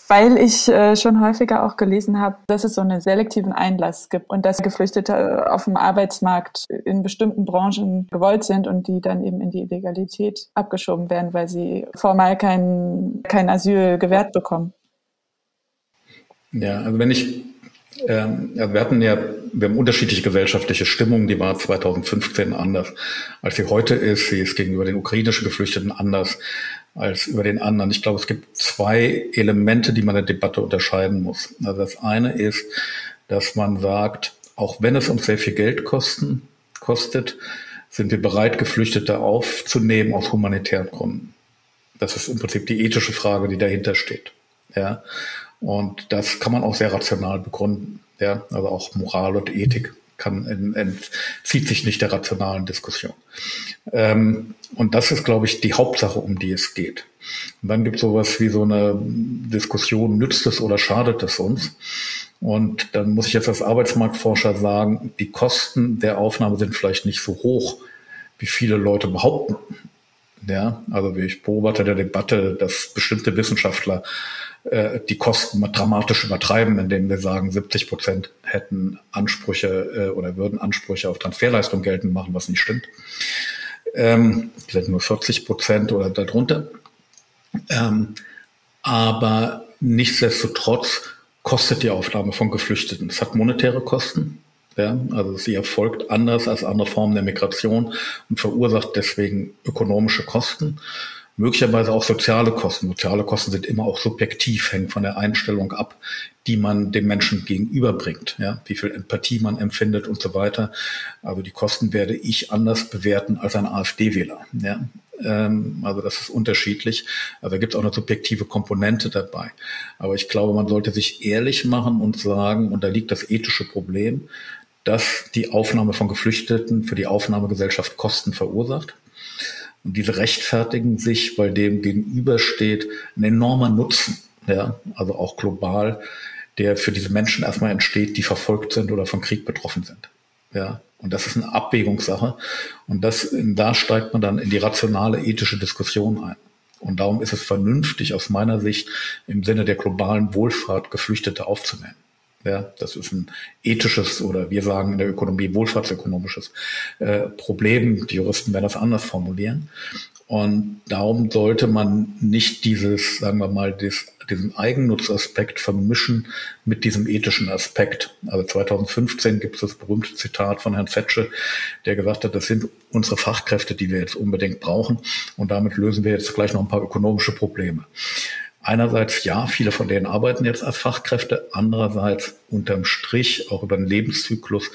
Weil ich äh, schon häufiger auch gelesen habe, dass es so einen selektiven Einlass gibt und dass Geflüchtete äh, auf dem Arbeitsmarkt in bestimmten Branchen gewollt sind und die dann eben in die Illegalität abgeschoben werden, weil sie formal kein, kein Asyl gewährt bekommen. Ja, also wenn ich ähm, ja, wir hatten ja, wir haben unterschiedliche gesellschaftliche Stimmungen, die war 2015 anders, als sie heute ist. Sie ist gegenüber den ukrainischen Geflüchteten anders als über den anderen. Ich glaube, es gibt zwei Elemente, die man in der Debatte unterscheiden muss. Also das eine ist, dass man sagt, auch wenn es uns sehr viel Geld kosten, kostet, sind wir bereit, Geflüchtete aufzunehmen aus humanitären Gründen. Das ist im Prinzip die ethische Frage, die dahinter steht. Ja. Und das kann man auch sehr rational begründen. Ja, also auch Moral und Ethik kann entzieht sich nicht der rationalen Diskussion. Ähm, und das ist, glaube ich, die Hauptsache, um die es geht. Und dann gibt es sowas wie so eine Diskussion, nützt es oder schadet es uns? Und dann muss ich jetzt als Arbeitsmarktforscher sagen, die Kosten der Aufnahme sind vielleicht nicht so hoch, wie viele Leute behaupten. Ja, also ich beobachte der Debatte, dass bestimmte Wissenschaftler äh, die Kosten dramatisch übertreiben, indem wir sagen, 70 Prozent hätten Ansprüche äh, oder würden Ansprüche auf Transferleistung geltend machen, was nicht stimmt. Ähm, sind nur 40 Prozent oder darunter. Ähm, aber nichtsdestotrotz kostet die Aufnahme von Geflüchteten. Es hat monetäre Kosten. Ja, also sie erfolgt anders als andere Formen der Migration und verursacht deswegen ökonomische Kosten möglicherweise auch soziale Kosten. Soziale Kosten sind immer auch subjektiv, hängen von der Einstellung ab, die man dem Menschen gegenüberbringt, ja, wie viel Empathie man empfindet und so weiter. Aber die Kosten werde ich anders bewerten als ein AfD-Wähler. Ja. Ähm, also das ist unterschiedlich. Also da gibt es auch eine subjektive Komponente dabei. Aber ich glaube, man sollte sich ehrlich machen und sagen, und da liegt das ethische Problem, dass die Aufnahme von Geflüchteten für die Aufnahmegesellschaft Kosten verursacht. Und diese rechtfertigen sich, weil dem gegenübersteht ein enormer Nutzen, ja, also auch global, der für diese Menschen erstmal entsteht, die verfolgt sind oder von Krieg betroffen sind. Ja, und das ist eine Abwägungssache. Und das, da steigt man dann in die rationale ethische Diskussion ein. Und darum ist es vernünftig aus meiner Sicht im Sinne der globalen Wohlfahrt Geflüchtete aufzunehmen. Ja, das ist ein ethisches oder wir sagen in der Ökonomie wohlfahrtsökonomisches äh, Problem. Die Juristen werden das anders formulieren. Und darum sollte man nicht dieses, sagen wir mal, dieses, diesen Eigennutzaspekt vermischen mit diesem ethischen Aspekt. Also 2015 gibt es das berühmte Zitat von Herrn Fetsche, der gesagt hat, das sind unsere Fachkräfte, die wir jetzt unbedingt brauchen. Und damit lösen wir jetzt gleich noch ein paar ökonomische Probleme. Einerseits ja, viele von denen arbeiten jetzt als Fachkräfte. Andererseits unterm Strich, auch über den Lebenszyklus,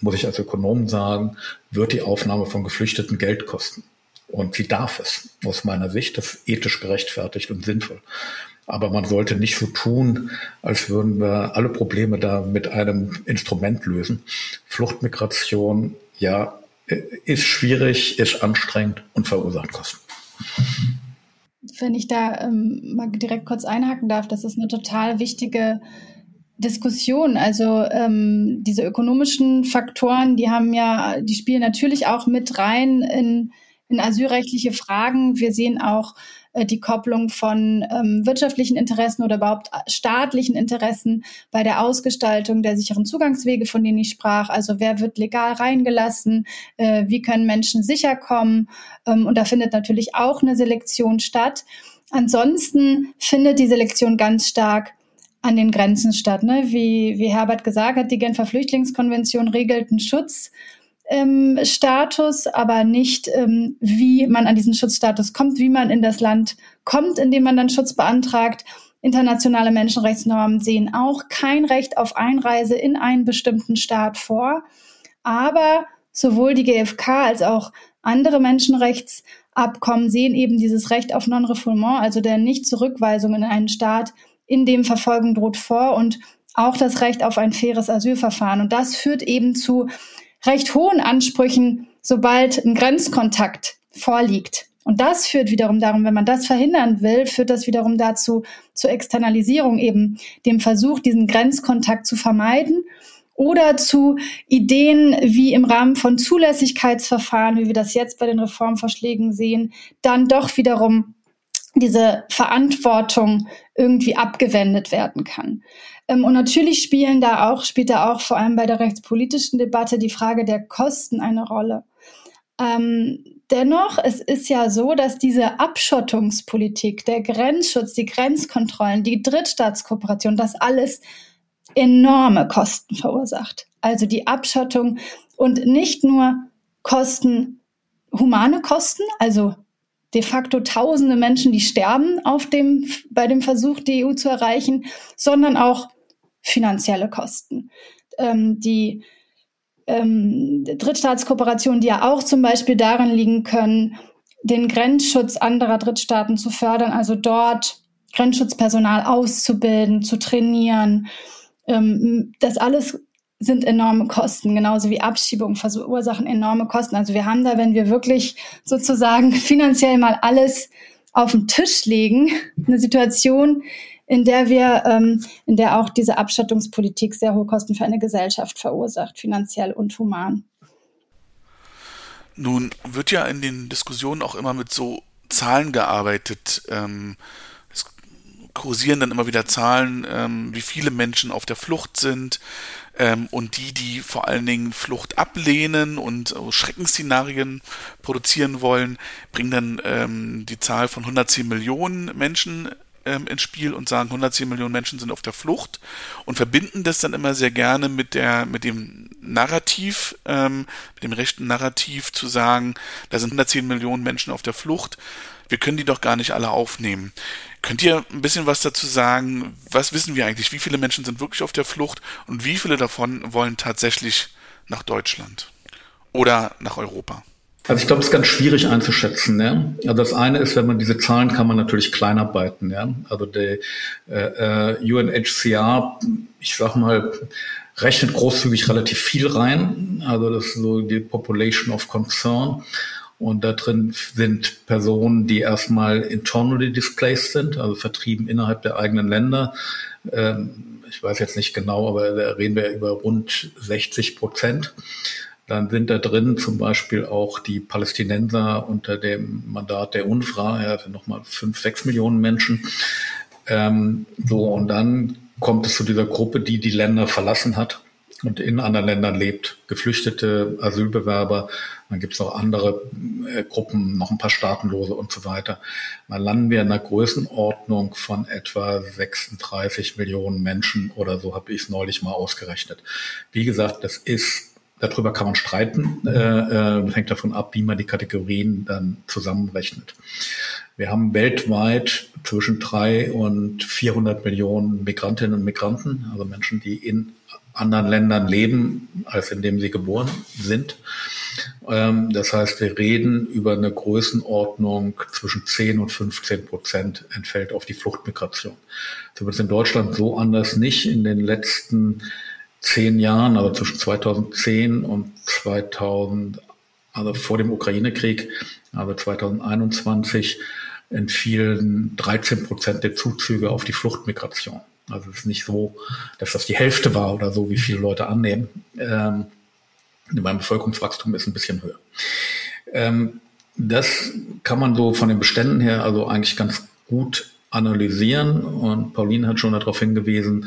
muss ich als Ökonom sagen, wird die Aufnahme von Geflüchteten Geld kosten. Und sie darf es, aus meiner Sicht. Das ist ethisch gerechtfertigt und sinnvoll. Aber man sollte nicht so tun, als würden wir alle Probleme da mit einem Instrument lösen. Fluchtmigration, ja, ist schwierig, ist anstrengend und verursacht Kosten. Wenn ich da ähm, mal direkt kurz einhaken darf, das ist eine total wichtige Diskussion. Also ähm, diese ökonomischen Faktoren, die haben ja, die spielen natürlich auch mit rein in in asylrechtliche Fragen. Wir sehen auch die Kopplung von ähm, wirtschaftlichen Interessen oder überhaupt äh, staatlichen Interessen bei der Ausgestaltung der sicheren Zugangswege, von denen ich sprach. Also wer wird legal reingelassen? Äh, wie können Menschen sicher kommen? Ähm, und da findet natürlich auch eine Selektion statt. Ansonsten findet die Selektion ganz stark an den Grenzen statt. Ne? Wie, wie Herbert gesagt hat, die Genfer Flüchtlingskonvention regelt einen Schutz ähm, Status, aber nicht, ähm, wie man an diesen Schutzstatus kommt, wie man in das Land kommt, in dem man dann Schutz beantragt. Internationale Menschenrechtsnormen sehen auch kein Recht auf Einreise in einen bestimmten Staat vor. Aber sowohl die GfK als auch andere Menschenrechtsabkommen sehen eben dieses Recht auf Non-Refoulement, also der Nicht-Zurückweisung in einen Staat, in dem Verfolgung droht vor und auch das Recht auf ein faires Asylverfahren. Und das führt eben zu recht hohen Ansprüchen, sobald ein Grenzkontakt vorliegt. Und das führt wiederum darum, wenn man das verhindern will, führt das wiederum dazu, zur Externalisierung eben, dem Versuch, diesen Grenzkontakt zu vermeiden oder zu Ideen wie im Rahmen von Zulässigkeitsverfahren, wie wir das jetzt bei den Reformvorschlägen sehen, dann doch wiederum diese Verantwortung irgendwie abgewendet werden kann. Ähm, und natürlich spielen da auch, spielt da auch vor allem bei der rechtspolitischen Debatte die Frage der Kosten eine Rolle. Ähm, dennoch, es ist ja so, dass diese Abschottungspolitik, der Grenzschutz, die Grenzkontrollen, die Drittstaatskooperation, das alles enorme Kosten verursacht. Also die Abschottung und nicht nur Kosten, humane Kosten, also de facto tausende Menschen, die sterben auf dem, bei dem Versuch, die EU zu erreichen, sondern auch finanzielle Kosten. Ähm, die ähm, Drittstaatskooperationen, die ja auch zum Beispiel darin liegen können, den Grenzschutz anderer Drittstaaten zu fördern, also dort Grenzschutzpersonal auszubilden, zu trainieren. Ähm, das alles sind enorme Kosten, genauso wie Abschiebungen verursachen enorme Kosten. Also wir haben da, wenn wir wirklich sozusagen finanziell mal alles auf den Tisch legen, eine Situation, in der wir, ähm, in der auch diese Abschottungspolitik sehr hohe Kosten für eine Gesellschaft verursacht, finanziell und human. Nun wird ja in den Diskussionen auch immer mit so Zahlen gearbeitet. Ähm, es kursieren dann immer wieder Zahlen, ähm, wie viele Menschen auf der Flucht sind. Ähm, und die, die vor allen Dingen Flucht ablehnen und Schreckensszenarien produzieren wollen, bringen dann ähm, die Zahl von 110 Millionen Menschen ähm, ins Spiel und sagen, 110 Millionen Menschen sind auf der Flucht und verbinden das dann immer sehr gerne mit der, mit dem Narrativ, ähm, mit dem rechten Narrativ zu sagen, da sind 110 Millionen Menschen auf der Flucht, wir können die doch gar nicht alle aufnehmen. Könnt ihr ein bisschen was dazu sagen? Was wissen wir eigentlich? Wie viele Menschen sind wirklich auf der Flucht und wie viele davon wollen tatsächlich nach Deutschland oder nach Europa? Also ich glaube, es ist ganz schwierig einzuschätzen. Ja? Also das eine ist, wenn man diese Zahlen kann man natürlich kleinarbeiten. Ja? Also der äh, äh UNHCR, ich sag mal, rechnet großzügig relativ viel rein. Also das ist so die Population of Concern. Und da drin sind Personen, die erstmal internally displaced sind, also vertrieben innerhalb der eigenen Länder. Ähm, ich weiß jetzt nicht genau, aber da reden wir über rund 60 Prozent. Dann sind da drin zum Beispiel auch die Palästinenser unter dem Mandat der UNFRA, ja, nochmal fünf, sechs Millionen Menschen. Ähm, so, und dann kommt es zu dieser Gruppe, die die Länder verlassen hat und in anderen Ländern lebt. Geflüchtete, Asylbewerber, dann gibt es noch andere äh, Gruppen, noch ein paar Staatenlose und so weiter. Dann landen wir in einer Größenordnung von etwa 36 Millionen Menschen oder so habe ich es neulich mal ausgerechnet. Wie gesagt, das ist Darüber kann man streiten. Äh, äh, hängt davon ab, wie man die Kategorien dann zusammenrechnet. Wir haben weltweit zwischen drei und 400 Millionen Migrantinnen und Migranten, also Menschen, die in anderen Ländern leben, als in dem sie geboren sind. Ähm, das heißt, wir reden über eine Größenordnung zwischen 10 und 15 Prozent entfällt auf die Fluchtmigration. Das wird in Deutschland so anders nicht. In den letzten zehn Jahren, aber zwischen 2010 und 2000, also vor dem Ukraine-Krieg, aber 2021 entfielen 13 Prozent der Zuzüge auf die Fluchtmigration. Also es ist nicht so, dass das die Hälfte war oder so, wie viele Leute annehmen. Ähm, mein Bevölkerungswachstum ist ein bisschen höher. Ähm, das kann man so von den Beständen her also eigentlich ganz gut analysieren. Und Pauline hat schon darauf hingewiesen,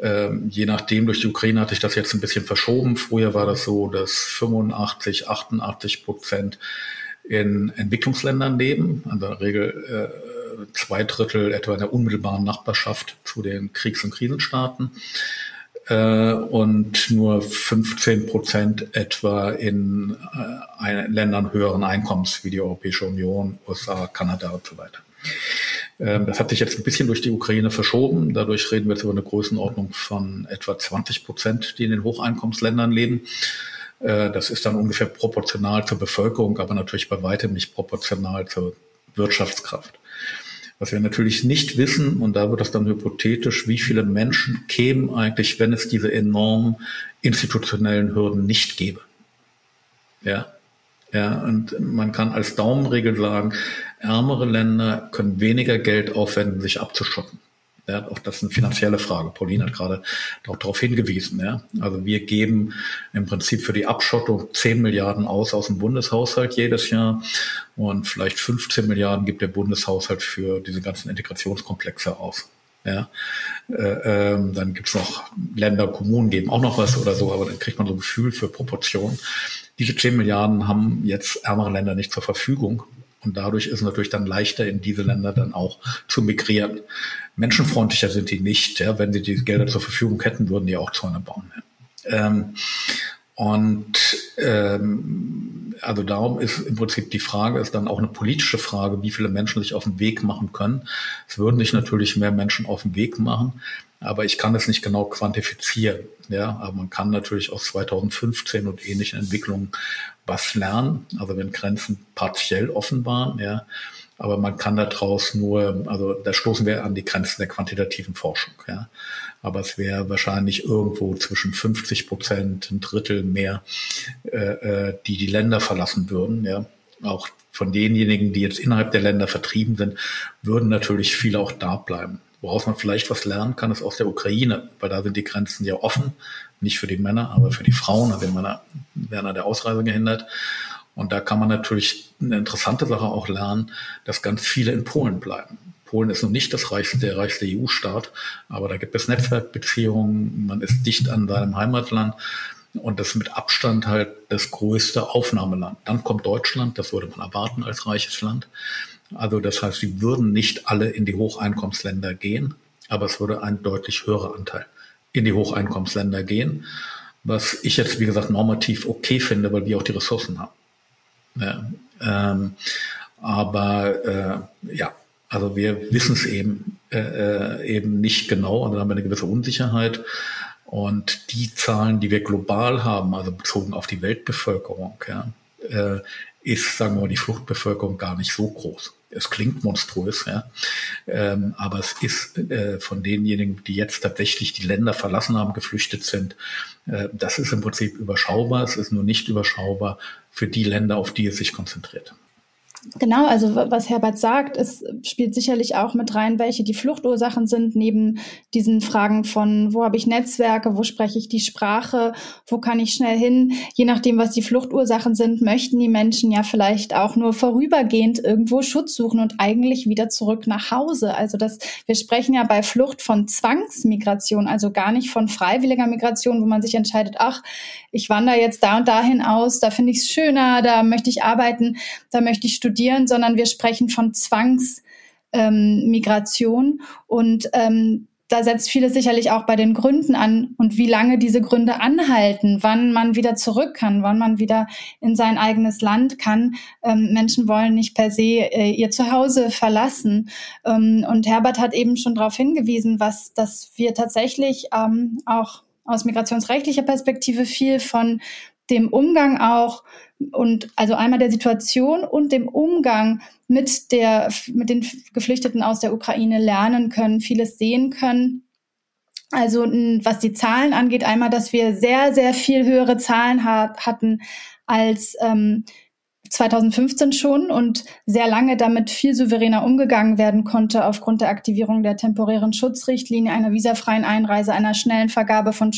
ähm, je nachdem, durch die Ukraine hatte ich das jetzt ein bisschen verschoben. Früher war das so, dass 85, 88 Prozent in Entwicklungsländern leben, also in der Regel äh, zwei Drittel etwa in der unmittelbaren Nachbarschaft zu den Kriegs- und Krisenstaaten äh, und nur 15 Prozent etwa in äh, Ländern höheren Einkommens wie die Europäische Union, USA, Kanada und so weiter. Ähm, das hat sich jetzt ein bisschen durch die Ukraine verschoben. Dadurch reden wir jetzt über eine Größenordnung von etwa 20 Prozent, die in den Hocheinkommensländern leben. Äh, das ist dann ungefähr proportional zur Bevölkerung, aber natürlich bei weitem nicht proportional zur Wirtschaftskraft. Was wir natürlich nicht wissen, und da wird das dann hypothetisch, wie viele Menschen kämen eigentlich, wenn es diese enormen institutionellen Hürden nicht gäbe. Ja, ja, und man kann als Daumenregel sagen, ärmere Länder können weniger Geld aufwenden, sich abzuschotten. Ja, auch das ist eine finanzielle Frage. Pauline hat gerade darauf hingewiesen. Ja. Also wir geben im Prinzip für die Abschottung 10 Milliarden aus aus dem Bundeshaushalt jedes Jahr und vielleicht 15 Milliarden gibt der Bundeshaushalt für diese ganzen Integrationskomplexe aus. Ja, äh, ähm, dann gibt's noch Länder, Kommunen geben auch noch was oder so, aber dann kriegt man so ein Gefühl für Proportionen. Diese 10 Milliarden haben jetzt ärmere Länder nicht zur Verfügung. Und dadurch ist es natürlich dann leichter, in diese Länder dann auch zu migrieren. Menschenfreundlicher sind die nicht. Ja? Wenn sie die Gelder zur Verfügung hätten, würden die auch Zäune bauen. Ja? Ähm, und ähm, also darum ist im Prinzip die Frage, ist dann auch eine politische Frage, wie viele Menschen sich auf den Weg machen können. Es würden sich natürlich mehr Menschen auf den Weg machen, aber ich kann es nicht genau quantifizieren. Ja, aber man kann natürlich aus 2015 und ähnlichen Entwicklungen was lernen. Also wenn Grenzen partiell offen waren, ja, aber man kann daraus nur, also da stoßen wir an die Grenzen der quantitativen Forschung. Ja. Aber es wäre wahrscheinlich irgendwo zwischen 50 Prozent, ein Drittel mehr, äh, äh, die die Länder verlassen würden. Ja. Auch von denjenigen, die jetzt innerhalb der Länder vertrieben sind, würden natürlich viele auch da bleiben. Woraus man vielleicht was lernen kann, ist aus der Ukraine, weil da sind die Grenzen ja offen, nicht für die Männer, aber für die Frauen, also die Männer werden an der Ausreise gehindert. Und da kann man natürlich eine interessante Sache auch lernen, dass ganz viele in Polen bleiben. Polen ist noch nicht das reichste, der reichste EU-Staat, aber da gibt es Netzwerkbeziehungen, man ist dicht an seinem Heimatland und das ist mit Abstand halt das größte Aufnahmeland. Dann kommt Deutschland, das würde man erwarten als reiches Land. Also das heißt, sie würden nicht alle in die Hocheinkommensländer gehen, aber es würde ein deutlich höherer Anteil in die Hocheinkommensländer gehen, was ich jetzt, wie gesagt, normativ okay finde, weil wir auch die Ressourcen haben. Ja, ähm, aber äh, ja, also wir wissen es eben äh, äh eben nicht genau, also da haben wir eine gewisse Unsicherheit. Und die Zahlen, die wir global haben, also bezogen auf die Weltbevölkerung, ja, äh, ist, sagen wir mal, die Fluchtbevölkerung gar nicht so groß es klingt monströs, ja. Ähm, aber es ist äh, von denjenigen, die jetzt tatsächlich die Länder verlassen haben, geflüchtet sind, äh, das ist im Prinzip überschaubar. Es ist nur nicht überschaubar für die Länder, auf die es sich konzentriert. Genau, also was Herbert sagt, es spielt sicherlich auch mit rein, welche die Fluchtursachen sind, neben diesen Fragen von, wo habe ich Netzwerke, wo spreche ich die Sprache, wo kann ich schnell hin. Je nachdem, was die Fluchtursachen sind, möchten die Menschen ja vielleicht auch nur vorübergehend irgendwo Schutz suchen und eigentlich wieder zurück nach Hause. Also das, wir sprechen ja bei Flucht von Zwangsmigration, also gar nicht von freiwilliger Migration, wo man sich entscheidet, ach, ich wandere jetzt da und dahin aus, da finde ich es schöner, da möchte ich arbeiten, da möchte ich studieren, sondern wir sprechen von Zwangsmigration. Ähm, und ähm, da setzt vieles sicherlich auch bei den Gründen an und wie lange diese Gründe anhalten, wann man wieder zurück kann, wann man wieder in sein eigenes Land kann. Ähm, Menschen wollen nicht per se äh, ihr Zuhause verlassen. Ähm, und Herbert hat eben schon darauf hingewiesen, was, dass wir tatsächlich ähm, auch aus migrationsrechtlicher Perspektive viel von dem Umgang auch und also einmal der Situation und dem Umgang mit der mit den Geflüchteten aus der Ukraine lernen können, vieles sehen können. Also was die Zahlen angeht, einmal, dass wir sehr sehr viel höhere Zahlen hat, hatten als ähm, 2015 schon und sehr lange damit viel souveräner umgegangen werden konnte aufgrund der Aktivierung der temporären Schutzrichtlinie, einer visafreien Einreise, einer schnellen Vergabe von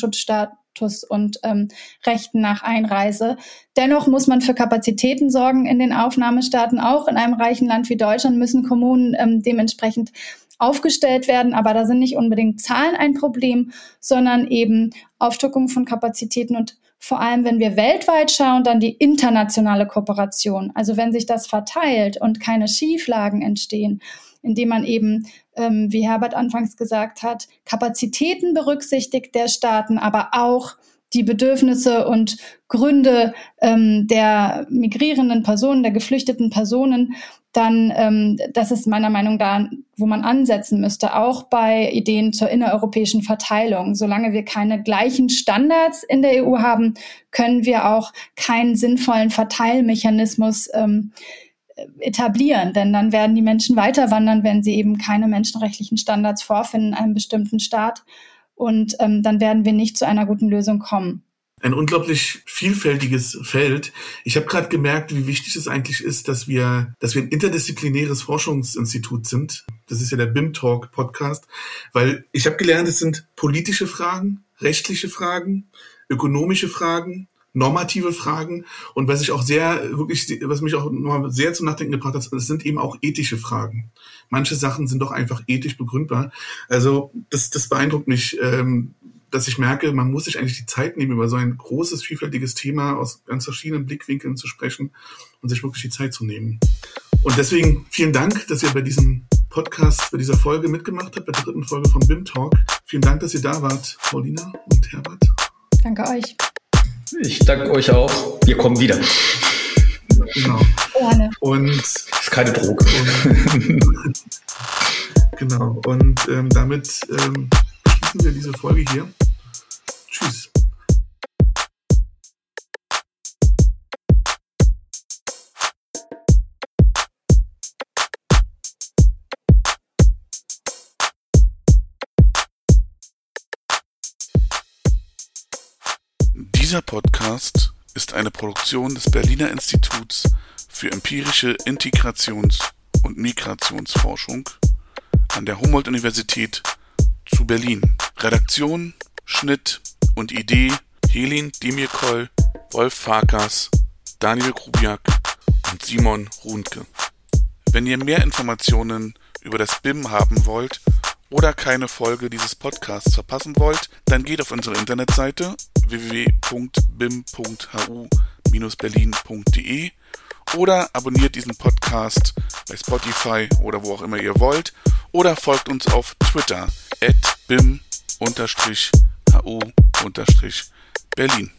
Schutzstatus und ähm, Rechten nach Einreise. Dennoch muss man für Kapazitäten sorgen in den Aufnahmestaaten. Auch in einem reichen Land wie Deutschland müssen Kommunen ähm, dementsprechend aufgestellt werden, aber da sind nicht unbedingt Zahlen ein Problem, sondern eben Aufstockung von Kapazitäten und vor allem, wenn wir weltweit schauen, dann die internationale Kooperation. Also wenn sich das verteilt und keine Schieflagen entstehen, indem man eben, ähm, wie Herbert anfangs gesagt hat, Kapazitäten berücksichtigt der Staaten, aber auch die Bedürfnisse und Gründe ähm, der migrierenden Personen, der geflüchteten Personen, dann ähm, das ist meiner Meinung nach, wo man ansetzen müsste, auch bei Ideen zur innereuropäischen Verteilung. Solange wir keine gleichen Standards in der EU haben, können wir auch keinen sinnvollen Verteilmechanismus ähm, etablieren, denn dann werden die Menschen weiter wandern, wenn sie eben keine menschenrechtlichen Standards vorfinden in einem bestimmten Staat und ähm, dann werden wir nicht zu einer guten Lösung kommen ein unglaublich vielfältiges Feld. Ich habe gerade gemerkt, wie wichtig es eigentlich ist, dass wir, dass wir ein interdisziplinäres Forschungsinstitut sind. Das ist ja der BIM Talk Podcast, weil ich habe gelernt, es sind politische Fragen, rechtliche Fragen, ökonomische Fragen, normative Fragen und was ich auch sehr wirklich, was mich auch nochmal sehr zum Nachdenken gebracht hat, es sind eben auch ethische Fragen. Manche Sachen sind doch einfach ethisch begründbar. Also das, das beeindruckt mich. Ähm, dass ich merke, man muss sich eigentlich die Zeit nehmen, über so ein großes, vielfältiges Thema aus ganz verschiedenen Blickwinkeln zu sprechen und sich wirklich die Zeit zu nehmen. Und deswegen vielen Dank, dass ihr bei diesem Podcast, bei dieser Folge mitgemacht habt, bei der dritten Folge von BIM Talk. Vielen Dank, dass ihr da wart, Paulina und Herbert. Danke euch. Ich danke euch auch. Wir kommen wieder. Genau. Gerne. Und ist keine Droge. Genau. Und ähm, damit ähm, beenden wir diese Folge hier. Tschüss. Dieser Podcast ist eine Produktion des Berliner Instituts für empirische Integrations- und Migrationsforschung an der Humboldt-Universität zu Berlin. Redaktion, Schnitt und Idee Helin Demirkol, Wolf Farkas, Daniel Grubiak und Simon Runke. Wenn ihr mehr Informationen über das BIM haben wollt oder keine Folge dieses Podcasts verpassen wollt, dann geht auf unsere Internetseite www.bim.hu-berlin.de oder abonniert diesen Podcast bei Spotify oder wo auch immer ihr wollt oder folgt uns auf Twitter at bim-hu-berlin.